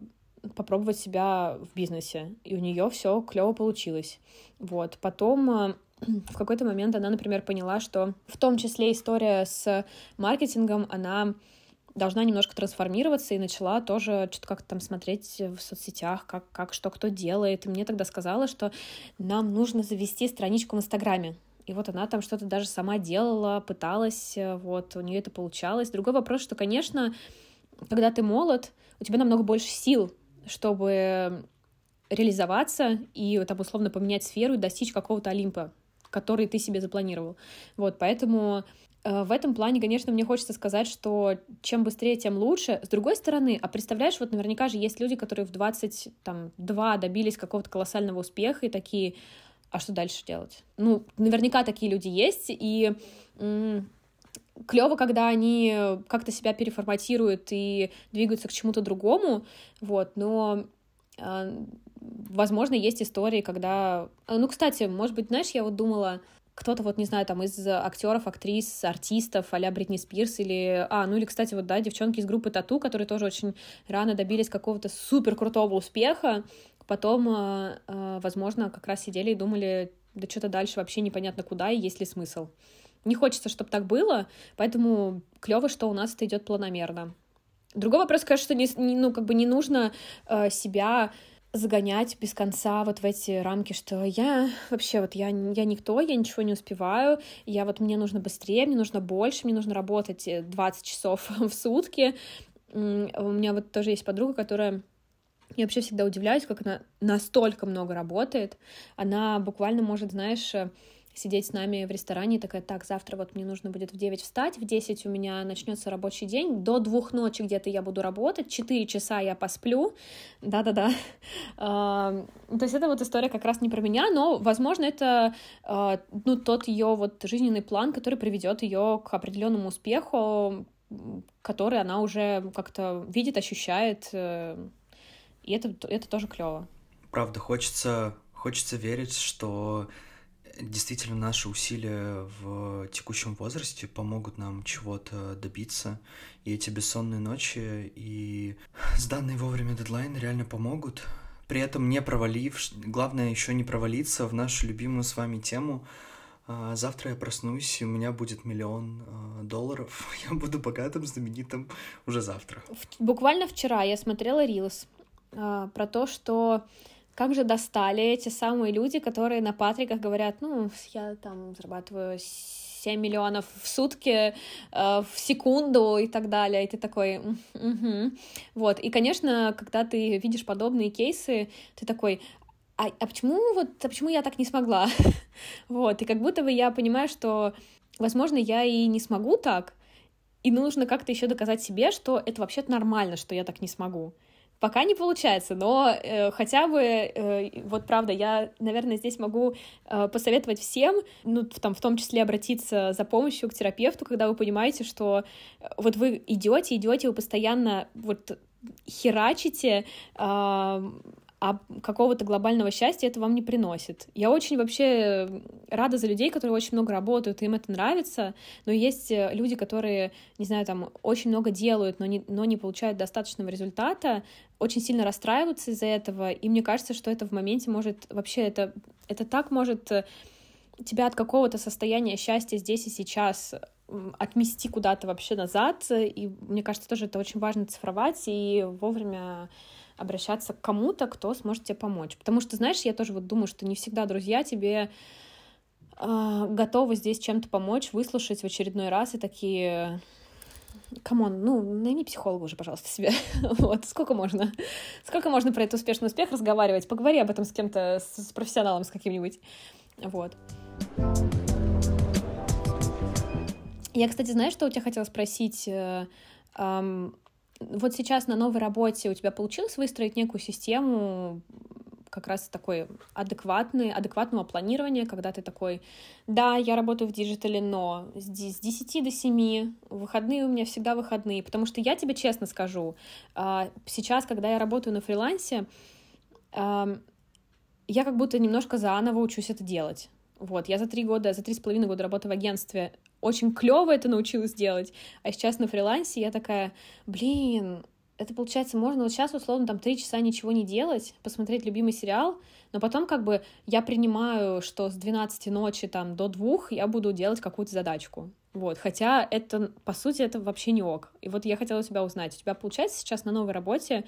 попробовать себя в бизнесе, и у нее все клево получилось. Вот. Потом э, в какой-то момент она, например, поняла, что в том числе история с маркетингом, она должна немножко трансформироваться и начала тоже что-то как-то там смотреть в соцсетях, как, как что кто делает. И мне тогда сказала, что нам нужно завести страничку в Инстаграме. И вот она там что-то даже сама делала, пыталась, вот, у нее это получалось. Другой вопрос, что, конечно, когда ты молод, у тебя намного больше сил, чтобы реализоваться и там условно поменять сферу и достичь какого-то Олимпа, который ты себе запланировал. Вот, поэтому э, в этом плане, конечно, мне хочется сказать, что чем быстрее, тем лучше. С другой стороны, а представляешь, вот наверняка же есть люди, которые в 22 добились какого-то колоссального успеха и такие, а что дальше делать? Ну, наверняка такие люди есть, и клево, когда они как-то себя переформатируют и двигаются к чему-то другому, вот, но а, возможно, есть истории, когда... Ну, кстати, может быть, знаешь, я вот думала, кто-то вот, не знаю, там из актеров, актрис, артистов, а Бритни Спирс или... А, ну или, кстати, вот, да, девчонки из группы Тату, которые тоже очень рано добились какого-то супер крутого успеха, потом, а, а, возможно, как раз сидели и думали, да что-то дальше вообще непонятно куда и есть ли смысл. Не хочется, чтобы так было, поэтому клево, что у нас это идет планомерно. Другой вопрос, конечно, что не, ну, как бы не нужно э, себя загонять без конца вот в эти рамки, что я вообще вот я, я никто, я ничего не успеваю, я вот мне нужно быстрее, мне нужно больше, мне нужно работать 20 часов в сутки. У меня вот тоже есть подруга, которая я вообще всегда удивляюсь, как она настолько много работает. Она буквально может, знаешь, сидеть с нами в ресторане такая, так, завтра вот мне нужно будет в 9 встать, в 10 у меня начнется рабочий день, до двух ночи где-то я буду работать, 4 часа я посплю, да-да-да. То есть это вот история как раз не про меня, но, возможно, это а, ну, тот ее вот жизненный план, который приведет ее к определенному успеху, который она уже как-то видит, ощущает, э, и это, это тоже клево. Правда, хочется, хочется верить, что действительно наши усилия в текущем возрасте помогут нам чего-то добиться. И эти бессонные ночи и сданные вовремя дедлайны реально помогут. При этом не провалив, главное еще не провалиться в нашу любимую с вами тему. А, завтра я проснусь, и у меня будет миллион а, долларов. Я буду богатым, знаменитым уже завтра. Буквально вчера я смотрела Рилс а, про то, что как же достали эти самые люди, которые на Патриках говорят, ну, я там зарабатываю 7 миллионов в сутки, э, в секунду и так далее, и ты такой, угу. вот, и, конечно, когда ты видишь подобные кейсы, ты такой, а, а почему вот, а почему я так не смогла, вот, и как будто бы я понимаю, что, возможно, я и не смогу так, и нужно как-то еще доказать себе, что это вообще-то нормально, что я так не смогу, Пока не получается, но э, хотя бы, э, вот правда, я, наверное, здесь могу э, посоветовать всем, ну, там, в том числе обратиться за помощью к терапевту, когда вы понимаете, что э, вот вы идете, идете, вы постоянно вот херачите, э, а какого-то глобального счастья это вам не приносит. Я очень вообще рада за людей, которые очень много работают, им это нравится, но есть э, люди, которые, не знаю, там очень много делают, но не, но не получают достаточного результата, очень сильно расстраиваются из-за этого, и мне кажется, что это в моменте может вообще, это, это так может э, тебя от какого-то состояния счастья здесь и сейчас отмести куда-то вообще назад, и мне кажется, тоже это очень важно цифровать и вовремя обращаться к кому-то, кто сможет тебе помочь. Потому что, знаешь, я тоже вот думаю, что не всегда друзья тебе э, готовы здесь чем-то помочь, выслушать в очередной раз и такие come on, ну, найми психолога уже, пожалуйста, себе. вот, сколько можно? Сколько можно про этот успешный успех разговаривать? Поговори об этом с кем-то, с, с профессионалом, с каким-нибудь. Вот. Я, кстати, знаешь, что у тебя хотела спросить? Э, вот сейчас на новой работе у тебя получилось выстроить некую систему как раз такой адекватный, адекватного планирования, когда ты такой, да, я работаю в digital е, но с 10 до 7, выходные у меня всегда выходные, потому что я тебе честно скажу, а, сейчас, когда я работаю на фрилансе, я как будто немножко заново учусь это делать. Вот, я за три года, за три с половиной года работы в агентстве очень клево это научилась делать, а сейчас на фрилансе я такая, блин, это получается, можно вот сейчас условно там три часа ничего не делать, посмотреть любимый сериал, но потом как бы я принимаю, что с 12 ночи там до двух я буду делать какую-то задачку. Вот, хотя это, по сути, это вообще не ок. И вот я хотела тебя узнать, у тебя получается сейчас на новой работе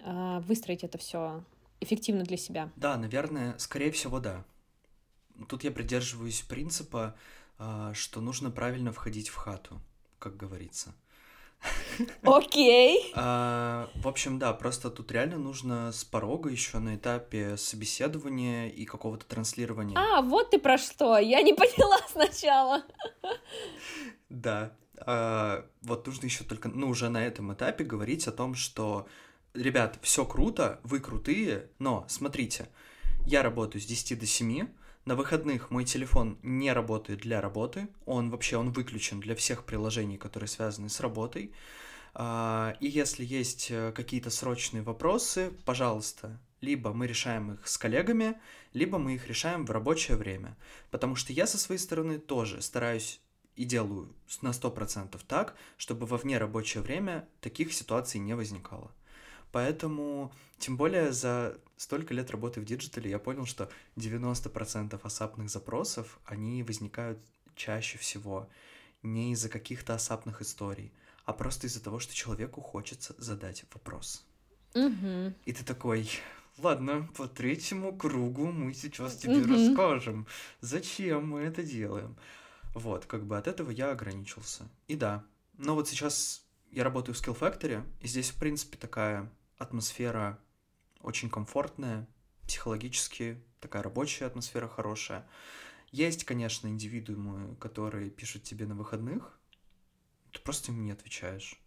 э, выстроить это все эффективно для себя? Да, наверное, скорее всего, да. Тут я придерживаюсь принципа, что нужно правильно входить в хату, как говорится. Окей. А, в общем, да, просто тут реально нужно с порога еще на этапе собеседования и какого-то транслирования. А, вот ты про что, я не поняла сначала. Да, а, вот нужно еще только, ну, уже на этом этапе говорить о том, что, ребят, все круто, вы крутые, но смотрите, я работаю с 10 до 7, на выходных мой телефон не работает для работы, он вообще он выключен для всех приложений, которые связаны с работой. А, и если есть э, какие-то срочные вопросы, пожалуйста, либо мы решаем их с коллегами, либо мы их решаем в рабочее время. Потому что я со своей стороны тоже стараюсь и делаю на 100% так, чтобы во вне рабочее время таких ситуаций не возникало. Поэтому, тем более за столько лет работы в digital е, я понял, что 90% ASAP ных запросов, они возникают чаще всего не из-за каких-то ASAP ных историй, а просто из-за того, что человеку хочется задать вопрос. Угу. И ты такой, ладно, по третьему кругу мы сейчас тебе угу. расскажем, зачем мы это делаем. Вот, как бы от этого я ограничился. И да, но вот сейчас я работаю в Skill Factory, и здесь, в принципе, такая атмосфера очень комфортная, психологически такая рабочая атмосфера хорошая. Есть, конечно, индивидуумы, которые пишут тебе на выходных, ты просто им не отвечаешь.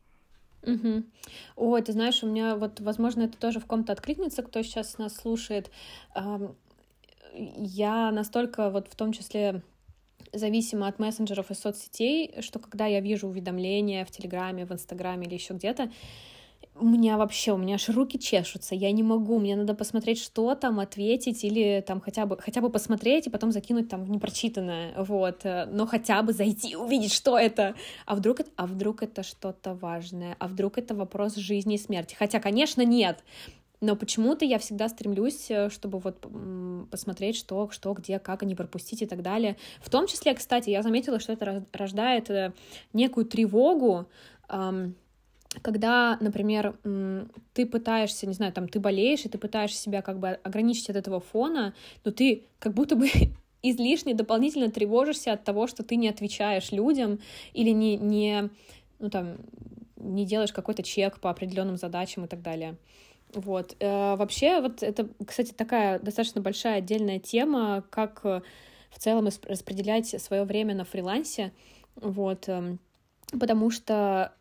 Угу. Ой, ты знаешь, у меня вот, возможно, это тоже в ком-то откликнется, кто сейчас нас слушает. Я настолько вот в том числе зависима от мессенджеров и соцсетей, что когда я вижу уведомления в Телеграме, в Инстаграме или еще где-то, у меня вообще, у меня аж руки чешутся, я не могу, мне надо посмотреть, что там, ответить или там хотя бы, хотя бы посмотреть и потом закинуть там в непрочитанное, вот, но хотя бы зайти, увидеть, что это, а вдруг а вдруг это что-то важное, а вдруг это вопрос жизни и смерти, хотя, конечно, нет, но почему-то я всегда стремлюсь, э, чтобы вот посмотреть, что, что, где, как, а не пропустить и так далее. В том числе, кстати, я заметила, что это рождает э, некую тревогу, когда, например, ты пытаешься, не знаю, там, ты болеешь, и ты пытаешься себя как бы ограничить от этого фона, но ты как будто бы излишне дополнительно тревожишься от того, что ты не отвечаешь людям или не, не ну, там, не делаешь какой-то чек по определенным задачам и так далее. Вот. Э, вообще, вот это, кстати, такая достаточно большая отдельная тема, как э, в целом распределять свое время на фрилансе. Вот. Э, потому что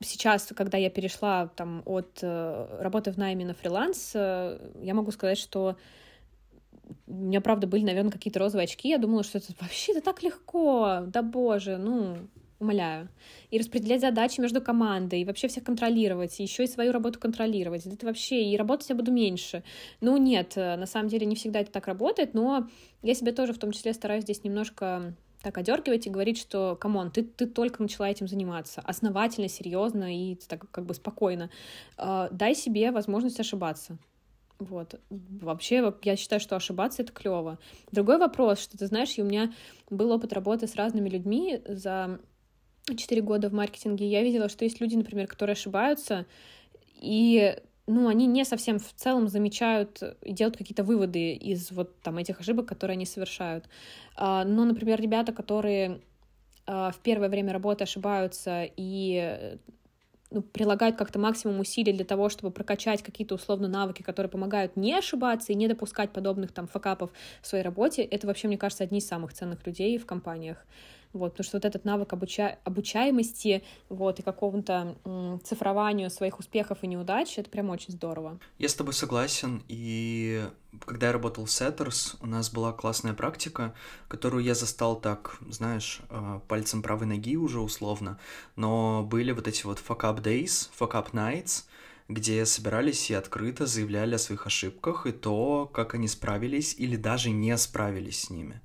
сейчас, когда я перешла там от э, работы в найме на фриланс, э, я могу сказать, что у меня, правда, были, наверное, какие-то розовые очки. Я думала, что это вообще это так легко. Да боже, ну, умоляю. И распределять задачи между командой, и вообще всех контролировать, и еще и свою работу контролировать. Это вообще, и работать я буду меньше. Ну, нет, э, на самом деле не всегда это так работает, но я себе тоже в том числе стараюсь здесь немножко так одергивать и говорить, что, come on, ты, ты только начала этим заниматься, основательно, серьезно и так как бы спокойно. Э, дай себе возможность ошибаться. Вот. Вообще, я считаю, что ошибаться — это клево. Другой вопрос, что ты знаешь, и у меня был опыт работы с разными людьми за четыре года в маркетинге. Я видела, что есть люди, например, которые ошибаются, и ну, они не совсем в целом замечают и делают какие-то выводы из вот там этих ошибок, которые они совершают. А, но, например, ребята, которые а, в первое время работы ошибаются и ну, прилагают как-то максимум усилий для того, чтобы прокачать какие-то условно навыки, которые помогают не ошибаться и не допускать подобных там факапов в своей работе, это вообще, мне кажется, одни из самых ценных людей в компаниях. Вот, потому что вот этот навык обуча... обучаемости вот, и какому-то цифрованию своих успехов и неудач, это прям очень здорово. Я с тобой согласен, и когда я работал в Setters, у нас была классная практика, которую я застал так, знаешь, э, пальцем правой ноги уже условно, но были вот эти вот fuck up days, fuck up nights, где собирались и открыто заявляли о своих ошибках и то, как они справились или даже не справились с ними.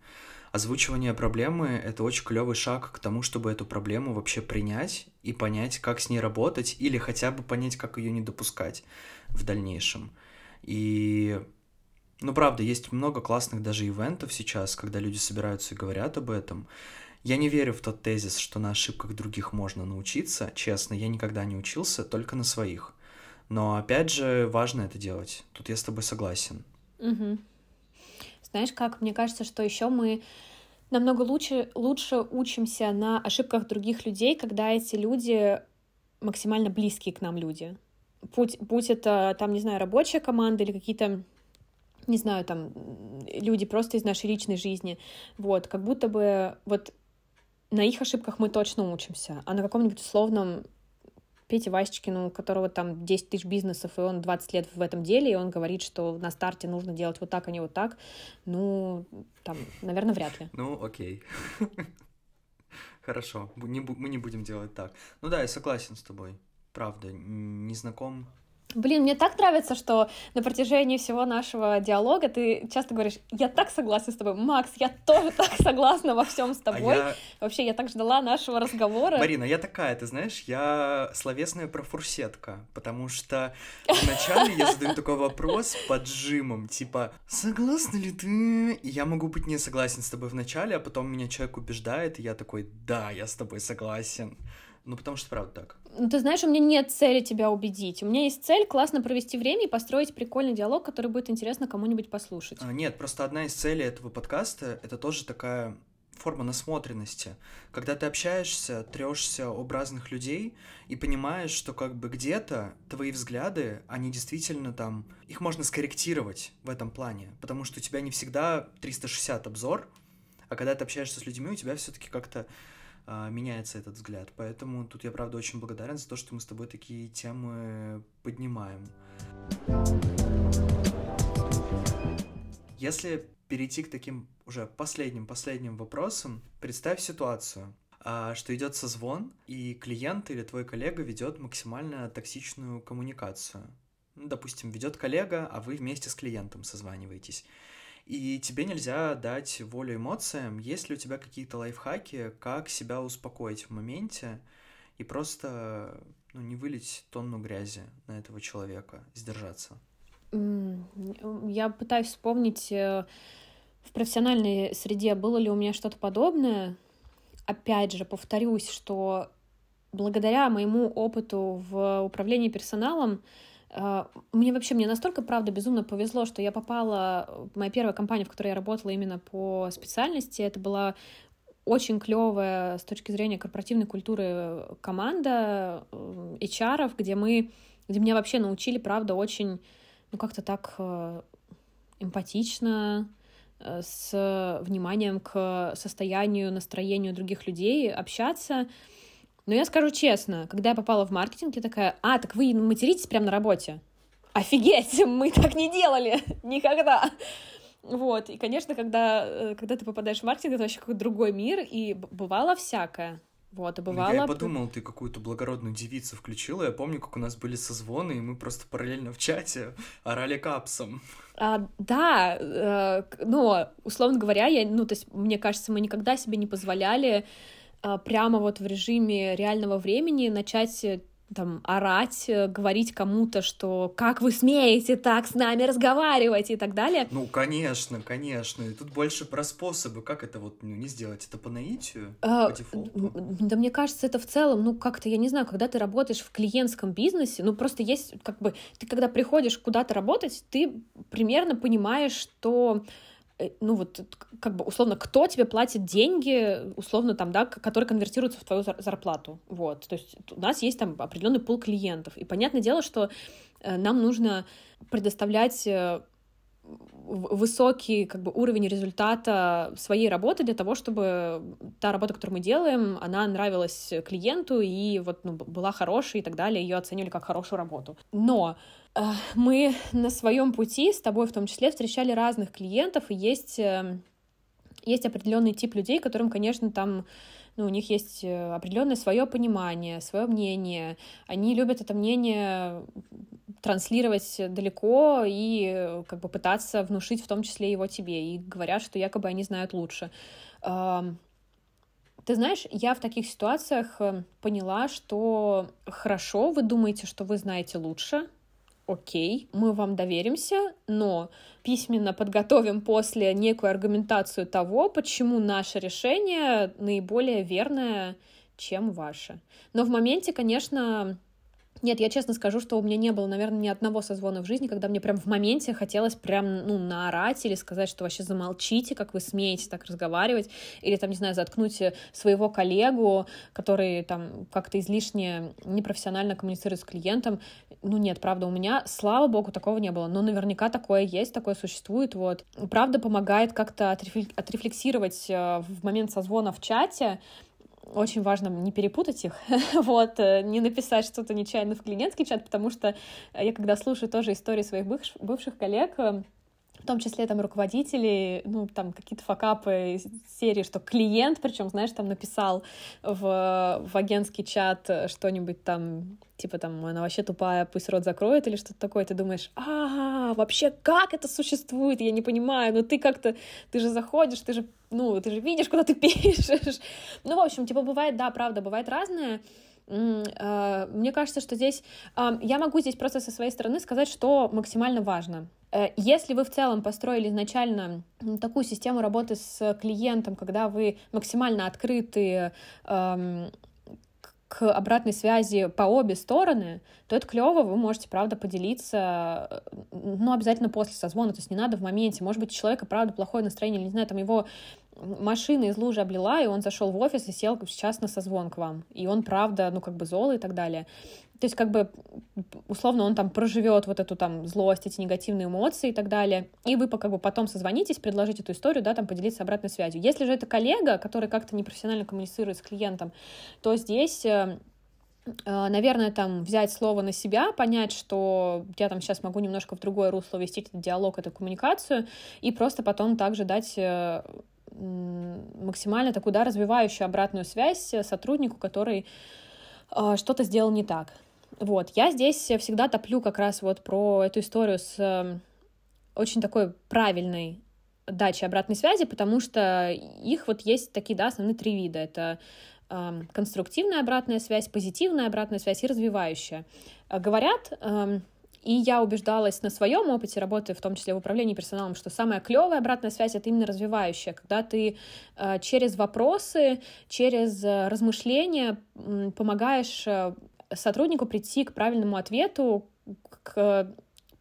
Озвучивание проблемы — это очень клевый шаг к тому, чтобы эту проблему вообще принять и понять, как с ней работать, или хотя бы понять, как ее не допускать в дальнейшем. И, ну, правда, есть много классных даже ивентов сейчас, когда люди собираются и говорят об этом. Я не верю в тот тезис, что на ошибках других можно научиться. Честно, я никогда не учился, только на своих. Но опять же, важно это делать. Тут я с тобой согласен. Угу. Знаешь как, мне кажется, что еще мы намного лучше, лучше учимся на ошибках других людей, когда эти люди максимально близкие к нам люди. Будь, будь это, там, не знаю, рабочая команда или какие-то не знаю, там, люди просто из нашей личной жизни, вот, как будто бы вот на их ошибках мы точно учимся, а на каком-нибудь условном Пете Васечкину, у которого там 10 тысяч бизнесов, и он 20 лет в этом деле, и он говорит, что на старте нужно делать вот так, а не вот так, ну, там, наверное, вряд ли. Ну, окей. Хорошо, мы не будем делать так. Ну да, я согласен с тобой. Правда, не знаком Блин, мне так нравится, что на протяжении всего нашего диалога ты часто говоришь, я так согласна с тобой, Макс, я тоже так согласна во всем с а тобой. А я... Вообще, я так ждала нашего разговора. Марина, я такая, ты знаешь, я словесная профурсетка, потому что вначале я задаю такой вопрос под жимом, типа, согласна ли ты? И я могу быть не согласен с тобой вначале, а потом меня человек убеждает, и я такой, да, я с тобой согласен. Ну, потому что правда так. Ну, ты знаешь, у меня нет цели тебя убедить. У меня есть цель классно провести время и построить прикольный диалог, который будет интересно кому-нибудь послушать. А, нет, просто одна из целей этого подкаста — это тоже такая форма насмотренности, когда ты общаешься, трешься об разных людей и понимаешь, что как бы где-то твои взгляды, они действительно там, их можно скорректировать в этом плане, потому что у тебя не всегда 360 обзор, а когда ты общаешься с людьми, у тебя все-таки как-то меняется этот взгляд. Поэтому тут я, правда, очень благодарен за то, что мы с тобой такие темы поднимаем. Если перейти к таким уже последним-последним вопросам, представь ситуацию, а, что идет созвон, и клиент или твой коллега ведет максимально токсичную коммуникацию. Ну, допустим, ведет коллега, а вы вместе с клиентом созваниваетесь и тебе нельзя дать волю эмоциям. Есть ли у тебя какие-то лайфхаки, как себя успокоить в моменте и просто ну, не вылить тонну грязи на этого человека, сдержаться? Я пытаюсь вспомнить э, в профессиональной среде, было ли у меня что-то подобное. Опять же, повторюсь, что благодаря моему опыту в управлении персоналом, мне вообще, мне настолько, правда, безумно повезло, что я попала... Моя первая компания, в которой я работала именно по специальности, это была очень клевая с точки зрения корпоративной культуры команда HR, э, где мы, где меня вообще научили, правда, очень, ну, как-то так э, эмпатично, э, с вниманием к состоянию, настроению других людей общаться. Но я скажу честно, когда я попала в маркетинг, я такая, а, так вы материтесь прямо на работе? Офигеть, мы так не делали никогда. Вот, и, конечно, когда, э, когда ты попадаешь в маркетинг, это вообще какой-то другой мир, и бывало всякое. Вот, и бывало... Я подумал, ты какую-то благородную девицу включила. Я помню, как у нас были созвоны, и мы просто параллельно в чате орали капсом. А, да, э, но, условно говоря, я, ну, то есть, мне кажется, мы никогда себе не позволяли прямо вот в режиме реального времени начать э, там орать, э, говорить кому-то, что как вы смеете так с нами разговаривать и так далее. Ну, конечно, конечно. И тут больше про способы, как это вот ну, не сделать. Это по наитию, а, по дефолту? Да мне кажется, это в целом, ну, как-то, я не знаю, когда ты работаешь в клиентском бизнесе, ну, просто есть, как бы, ты когда приходишь куда-то работать, ты примерно понимаешь, что ну вот, как бы, условно, кто тебе платит деньги, условно, там, да, которые конвертируются в твою зарплату, вот, то есть у нас есть там определенный пул клиентов, и понятное дело, что э, нам нужно предоставлять э, высокий как бы, уровень результата своей работы для того, чтобы та работа, которую мы делаем, она нравилась клиенту и вот, ну, была хорошей и так далее, ее оценили как хорошую работу. Но э, мы на своем пути, с тобой в том числе, встречали разных клиентов, и есть, э, есть определенный тип людей, которым, конечно, там ну, у них есть э, определенное свое понимание, свое мнение. Они любят это мнение транслировать далеко и как бы пытаться внушить в том числе его тебе. И говорят, что якобы они знают лучше. Ты знаешь, я в таких ситуациях э, поняла, что хорошо, вы думаете, что вы знаете лучше, окей, мы вам доверимся, но письменно подготовим после некую аргументацию того, почему наше решение наиболее верное, чем ваше. Но в моменте, конечно, нет, я честно скажу, что у меня не было, наверное, ни одного созвона в жизни, когда мне прям в моменте хотелось прям, ну, наорать или сказать, что вообще замолчите, как вы смеете так разговаривать, или там, не знаю, заткнуть своего коллегу, который там как-то излишне непрофессионально коммуницирует с клиентом. Ну, нет, правда, у меня, слава богу, такого не было, но наверняка такое есть, такое существует, вот. Правда, помогает как-то отрефлексировать э, в момент созвона в чате, очень важно не перепутать их, вот, э, не написать что-то нечаянно в клиентский чат, потому что я когда слушаю тоже истории своих бывших, коллег, э, в том числе там руководители, ну, там какие-то факапы из серии, что клиент, причем, знаешь, там написал в, в агентский чат что-нибудь там, типа там, она вообще тупая, пусть рот закроет или что-то такое, ты думаешь, а, вообще как это существует, я не понимаю, ну ты как-то, ты же заходишь, ты же, ну, ты же видишь, куда ты пишешь. Ну, в общем, типа бывает, да, правда, бывает разное, э, мне кажется, что здесь я могу здесь просто со своей стороны сказать, что максимально важно. Э, если вы в целом построили изначально такую систему работы с клиентом, когда вы максимально открыты к обратной связи по обе стороны, то это клево, вы можете, правда, поделиться, э, ну, обязательно после созвона, то есть не надо в моменте, может быть, у человека, правда, плохое настроение, или, не знаю, там его машина из лужи облила, и он зашел в офис и сел сейчас на созвон к вам, и он, правда, ну, как бы зол и так далее. То есть, как бы, условно, он там проживет вот эту там злость, эти негативные эмоции и так далее, и вы как бы потом созвонитесь, предложите эту историю, да, там поделиться обратной связью. Если же это коллега, который как-то непрофессионально коммуницирует с клиентом, то здесь э, э, наверное, там взять слово на себя, понять, что я там сейчас могу немножко в другое русло вести этот диалог, эту коммуникацию, и просто потом также дать э, максимально такую, да, развивающую обратную связь сотруднику, который что-то сделал не так. Вот, я здесь всегда топлю как раз вот про эту историю с эм, очень такой правильной дачей обратной связи, потому что их вот есть такие, да, основные три вида. Это э, конструктивная обратная связь, позитивная обратная связь и развивающая. Э, говорят, э, и я убеждалась на своем опыте работы, в том числе в управлении персоналом, что самая клевая обратная связь это именно развивающая, когда ты э, через вопросы, через э, размышления помогаешь сотруднику прийти к правильному ответу, к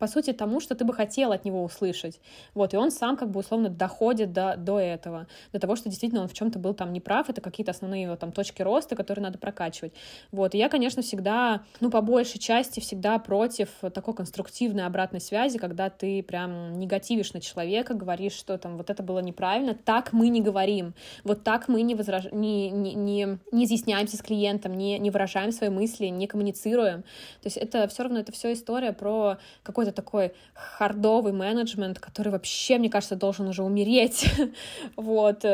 по сути, тому, что ты бы хотел от него услышать. Вот, и он сам как бы условно доходит до, до этого, до того, что действительно он в чем-то был там неправ, это какие-то основные его там точки роста, которые надо прокачивать. Вот, и я, конечно, всегда, ну, по большей части всегда против такой конструктивной обратной связи, когда ты прям негативишь на человека, говоришь, что там вот это было неправильно, так мы не говорим, вот так мы не, возраж... не, не, не, не изъясняемся с клиентом, не, не выражаем свои мысли, не коммуницируем. То есть это все равно, это все история про какой-то какой-то такой хардовый менеджмент, который вообще, мне кажется, должен уже умереть. вот.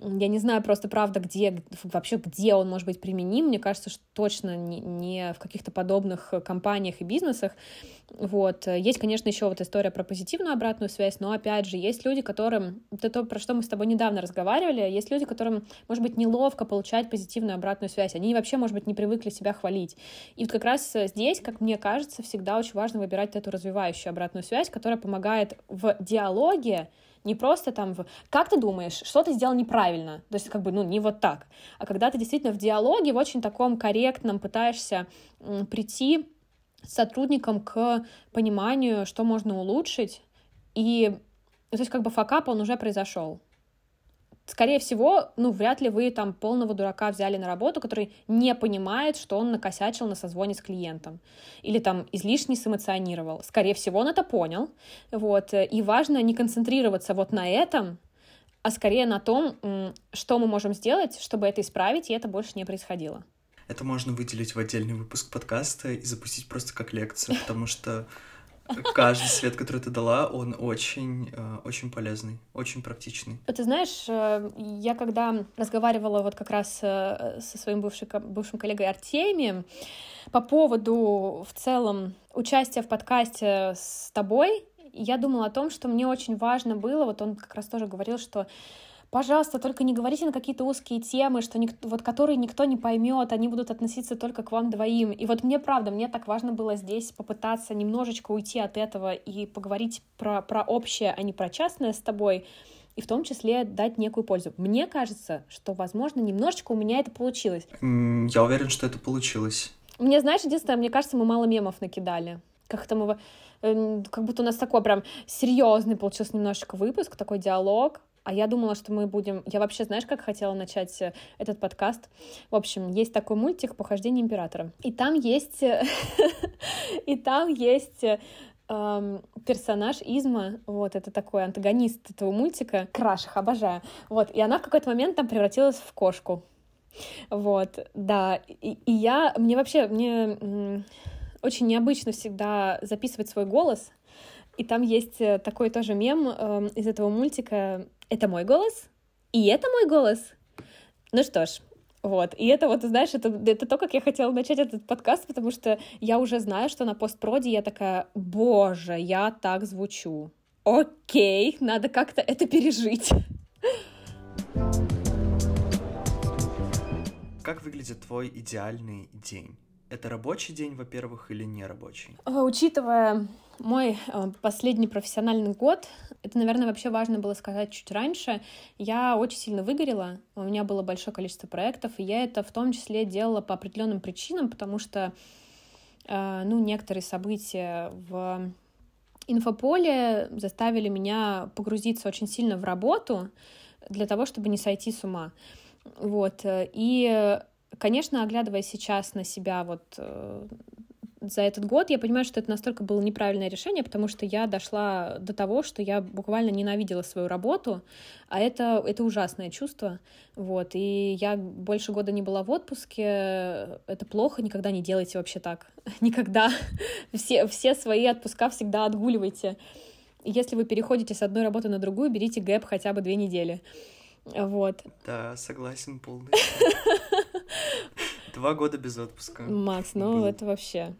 Э, я не знаю просто, правда, где, вообще, где он может быть применим. Мне кажется, что точно не, не в каких-то подобных компаниях и бизнесах. Вот. Есть, конечно, еще вот история про позитивную обратную связь, но, опять же, есть люди, которым... Это то, про что мы с тобой недавно разговаривали. Есть люди, которым, может быть, неловко получать позитивную обратную связь. Они вообще, может быть, не привыкли себя хвалить. И вот как раз здесь, как мне кажется, всегда очень важно выбирать эту развивающую обратную связь, которая помогает в диалоге не просто там в «как ты думаешь, что ты сделал неправильно?» То есть как бы, ну, не вот так. А когда ты действительно в диалоге, в очень таком корректном пытаешься прийти с сотрудником к пониманию, что можно улучшить, и то есть как бы факап, он уже произошел скорее всего, ну, вряд ли вы там полного дурака взяли на работу, который не понимает, что он накосячил на созвоне с клиентом или там излишне сэмоционировал. Скорее всего, он это понял, вот, и важно не концентрироваться вот на этом, а скорее на том, что мы можем сделать, чтобы это исправить, и это больше не происходило. Это можно выделить в отдельный выпуск подкаста и запустить просто как лекцию, потому что Каждый совет, который ты дала, он очень, э, очень полезный, очень практичный. Ты знаешь, э, я когда разговаривала вот как раз э, со своим бывшим, бывшим коллегой Артемием по поводу в целом участия в подкасте с тобой, я думала о том, что мне очень важно было, вот он как раз тоже говорил, что пожалуйста, только не говорите на какие-то узкие темы, что никто, вот которые никто не поймет, они будут относиться только к вам двоим. И вот мне правда, мне так важно было здесь попытаться немножечко уйти от этого и поговорить про, про общее, а не про частное с тобой, и в том числе дать некую пользу. Мне кажется, что, возможно, немножечко у меня это получилось. Я уверен, что это получилось. Мне, знаешь, единственное, мне кажется, мы мало мемов накидали. Как-то мы э, как будто у нас такой прям серьезный получился немножечко выпуск, такой диалог. А я думала, что мы будем... Я вообще, знаешь, как хотела начать э, этот подкаст? В общем, есть такой мультик «Похождение императора». И там есть... И там есть эм, персонаж Изма, вот, это такой антагонист этого мультика, краш их, обожаю, вот, и она в какой-то момент там превратилась в кошку, вот, да, и, и я, мне вообще, мне очень необычно всегда записывать свой голос, и там есть э, такой тоже мем э, из этого мультика. Это мой голос, и это мой голос. Ну что ж, вот. И это вот, знаешь, это, это то, как я хотела начать этот подкаст, потому что я уже знаю, что на постпроде я такая, боже, я так звучу. Окей, надо как-то это пережить. Как выглядит твой идеальный день? Это рабочий день, во-первых, или не рабочий? А, учитывая мой э, последний профессиональный год, это, наверное, вообще важно было сказать чуть раньше, я очень сильно выгорела, у меня было большое количество проектов, и я это в том числе делала по определенным причинам, потому что, э, ну, некоторые события в инфополе заставили меня погрузиться очень сильно в работу для того, чтобы не сойти с ума. Вот, и Конечно, оглядывая сейчас на себя вот э, за этот год, я понимаю, что это настолько было неправильное решение, потому что я дошла до того, что я буквально ненавидела свою работу, а это, это ужасное чувство, вот, и я больше года не была в отпуске, это плохо, никогда не делайте вообще так, никогда, все, все свои отпуска всегда отгуливайте, если вы переходите с одной работы на другую, берите гэп хотя бы две недели, вот. Да, согласен полностью. Два года без отпуска. Макс, ну Был. это вообще...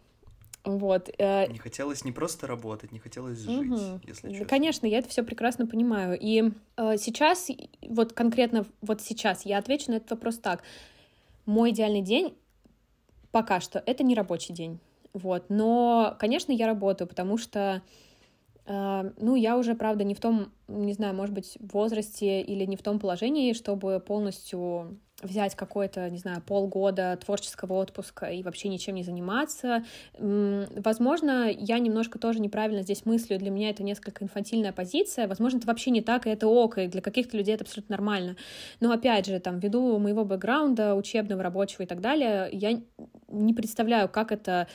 Вот. Э, не хотелось не просто работать, не хотелось жить, угу. если честно. Конечно, я это все прекрасно понимаю. И э, сейчас, вот конкретно вот сейчас я отвечу на этот вопрос так. Мой идеальный день пока что это не рабочий день. Вот. Но, конечно, я работаю, потому что э, ну, я уже, правда, не в том, не знаю, может быть, возрасте или не в том положении, чтобы полностью взять какой-то, не знаю, полгода творческого отпуска и вообще ничем не заниматься. Возможно, я немножко тоже неправильно здесь мыслю, для меня это несколько инфантильная позиция, возможно, это вообще не так, и это ок, и для каких-то людей это абсолютно нормально. Но опять же, там, ввиду моего бэкграунда, учебного, рабочего и так далее, я не представляю, как это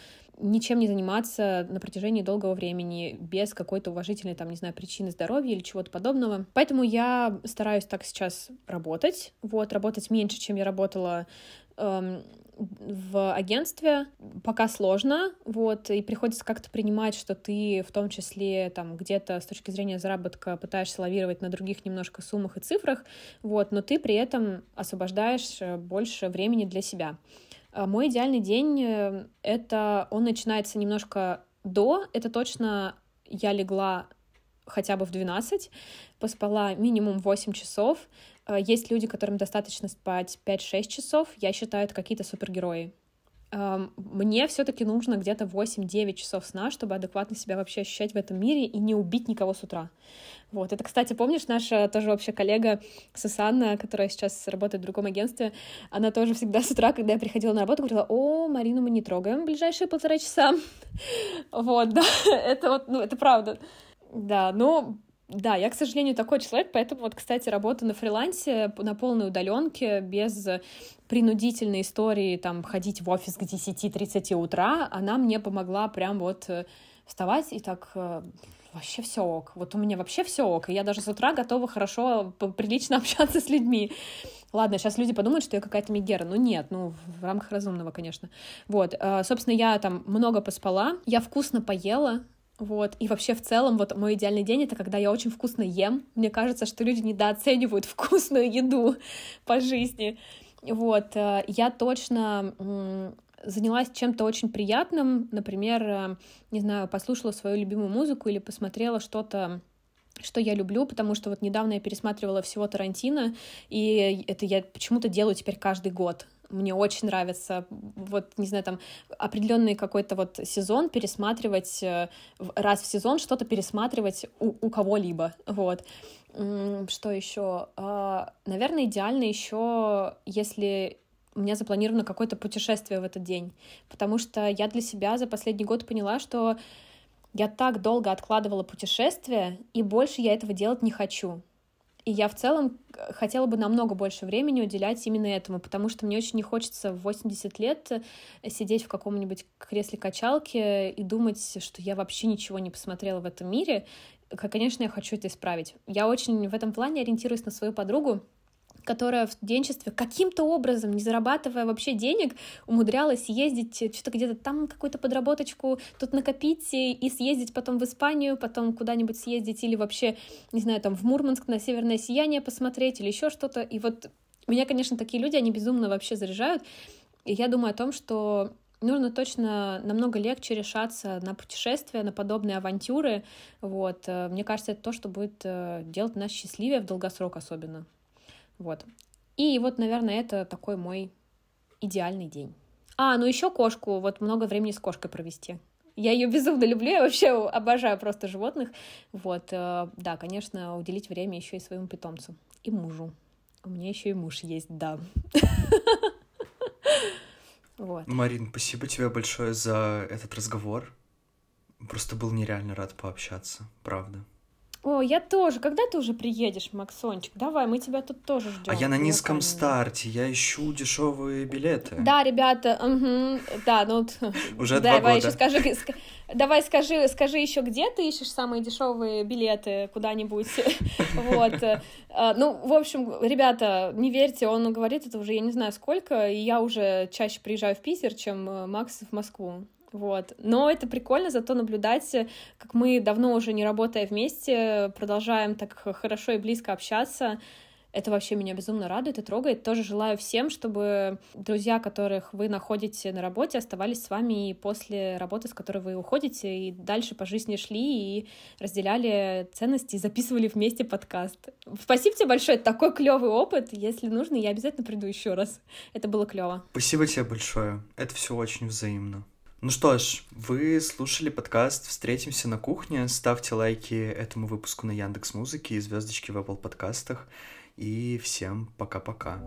ничем не заниматься на протяжении долгого времени без какой-то уважительной, там, не знаю, причины здоровья или чего-то подобного. Поэтому я стараюсь так сейчас работать, вот, работать меньше, чем я работала эм, в агентстве пока сложно, вот, и приходится как-то принимать, что ты в том числе там где-то с точки зрения заработка пытаешься лавировать на других немножко суммах и цифрах, вот, но ты при этом освобождаешь больше времени для себя. А мой идеальный день э, — это он начинается немножко до, это точно я легла хотя бы в 12, поспала минимум 8 часов. Э, есть люди, которым достаточно спать 5-6 часов. Я считаю, это какие-то супергерои мне все-таки нужно где-то 8-9 часов сна, чтобы адекватно себя вообще ощущать в этом мире и не убить никого с утра. Вот. Это, кстати, помнишь, наша тоже вообще коллега Сусанна, которая сейчас работает в другом агентстве, она тоже всегда с утра, когда я приходила на работу, говорила, о, Марину мы не трогаем в ближайшие полтора часа. Вот, да, это вот, ну, это правда. Да, ну, да, я, к сожалению, такой человек, поэтому вот, кстати, работа на фрилансе на полной удаленке, без принудительной истории, там, ходить в офис к 10-30 утра, она мне помогла прям вот э, вставать и так э, вообще все ок. Вот у меня вообще все ок. И я даже с утра готова хорошо, прилично общаться с людьми. Ладно, сейчас люди подумают, что я какая-то мигера. Ну нет, ну в рамках разумного, конечно. Вот, э, собственно, я там много поспала, я вкусно поела, Вот. И вообще в целом вот мой идеальный день — это когда я очень вкусно ем. Мне кажется, что люди недооценивают вкусную еду по жизни. Вот. Э, я точно занялась чем-то очень приятным, например, э, не знаю, послушала свою любимую музыку или посмотрела что-то что я люблю, потому что вот недавно я пересматривала всего Тарантино, и это я почему-то делаю теперь каждый год. Мне очень нравится, вот, не знаю, там, определенный какой-то вот сезон пересматривать, э, раз в сезон что-то пересматривать у, у кого-либо, вот. Что еще? А, наверное, идеально еще, если у меня запланировано какое-то путешествие в этот день, потому что я для себя за последний год поняла, что я так долго откладывала путешествие, и больше я этого делать не хочу. И я в целом э, хотела бы намного больше времени уделять именно этому, потому что мне очень не хочется в 80 лет э, сидеть в каком-нибудь кресле качалки и думать, что я вообще ничего не посмотрела в этом мире. Конечно, я хочу это исправить. Я очень в этом плане ориентируюсь на свою подругу, которая в студенчестве каким-то образом, не зарабатывая вообще денег, умудрялась ездить что-то где-то там какую-то подработочку, тут накопить и съездить потом в Испанию, потом куда-нибудь съездить или вообще, не знаю, там в Мурманск на северное сияние посмотреть или еще что-то. И вот меня, конечно, такие люди, они безумно вообще заряжают. И я думаю о том, что нужно точно намного легче решаться на путешествия, на подобные авантюры. Вот. Мне кажется, это то, что будет э, делать нас счастливее в долгосрок особенно. Вот. И вот, наверное, это такой мой идеальный день. А, ну еще кошку, вот много времени с кошкой провести. Я ее безумно люблю, я вообще обожаю просто животных. Вот, э, да, конечно, уделить время еще и своему питомцу и мужу. У меня еще и муж есть, да. Вот. Марин, спасибо тебе большое за этот разговор. Просто был нереально рад пообщаться, правда. О, я тоже. Когда ты уже приедешь, Максончик? Давай, мы тебя тут тоже ждем. А я на низком старте, я ищу дешевые билеты. Да, ребята, угу, да, ну уже два давай года. еще скажи, давай скажи, скажи еще, где ты ищешь самые дешевые билеты куда-нибудь. Вот. Э, ну, в общем, ребята, не верьте, он говорит это уже, я не знаю сколько, и я уже чаще приезжаю в Питер, чем э, Макс в Москву. Вот. Но это прикольно зато наблюдать, как мы давно уже не работая вместе, продолжаем так хорошо и близко общаться. Это вообще меня безумно радует и трогает. Тоже желаю всем, чтобы друзья, которых вы находите на работе, оставались с вами и после работы, с которой вы уходите, и дальше по жизни шли и разделяли ценности и записывали вместе подкаст. Спасибо тебе большое, это такой клевый опыт. Если нужно, я обязательно приду еще раз. Это было клево. Спасибо тебе большое. Это все очень взаимно. Ну что ж, вы слушали подкаст «Встретимся на кухне». Ставьте лайки этому выпуску на Яндекс Музыке и звездочки в Apple подкастах. И всем пока-пока.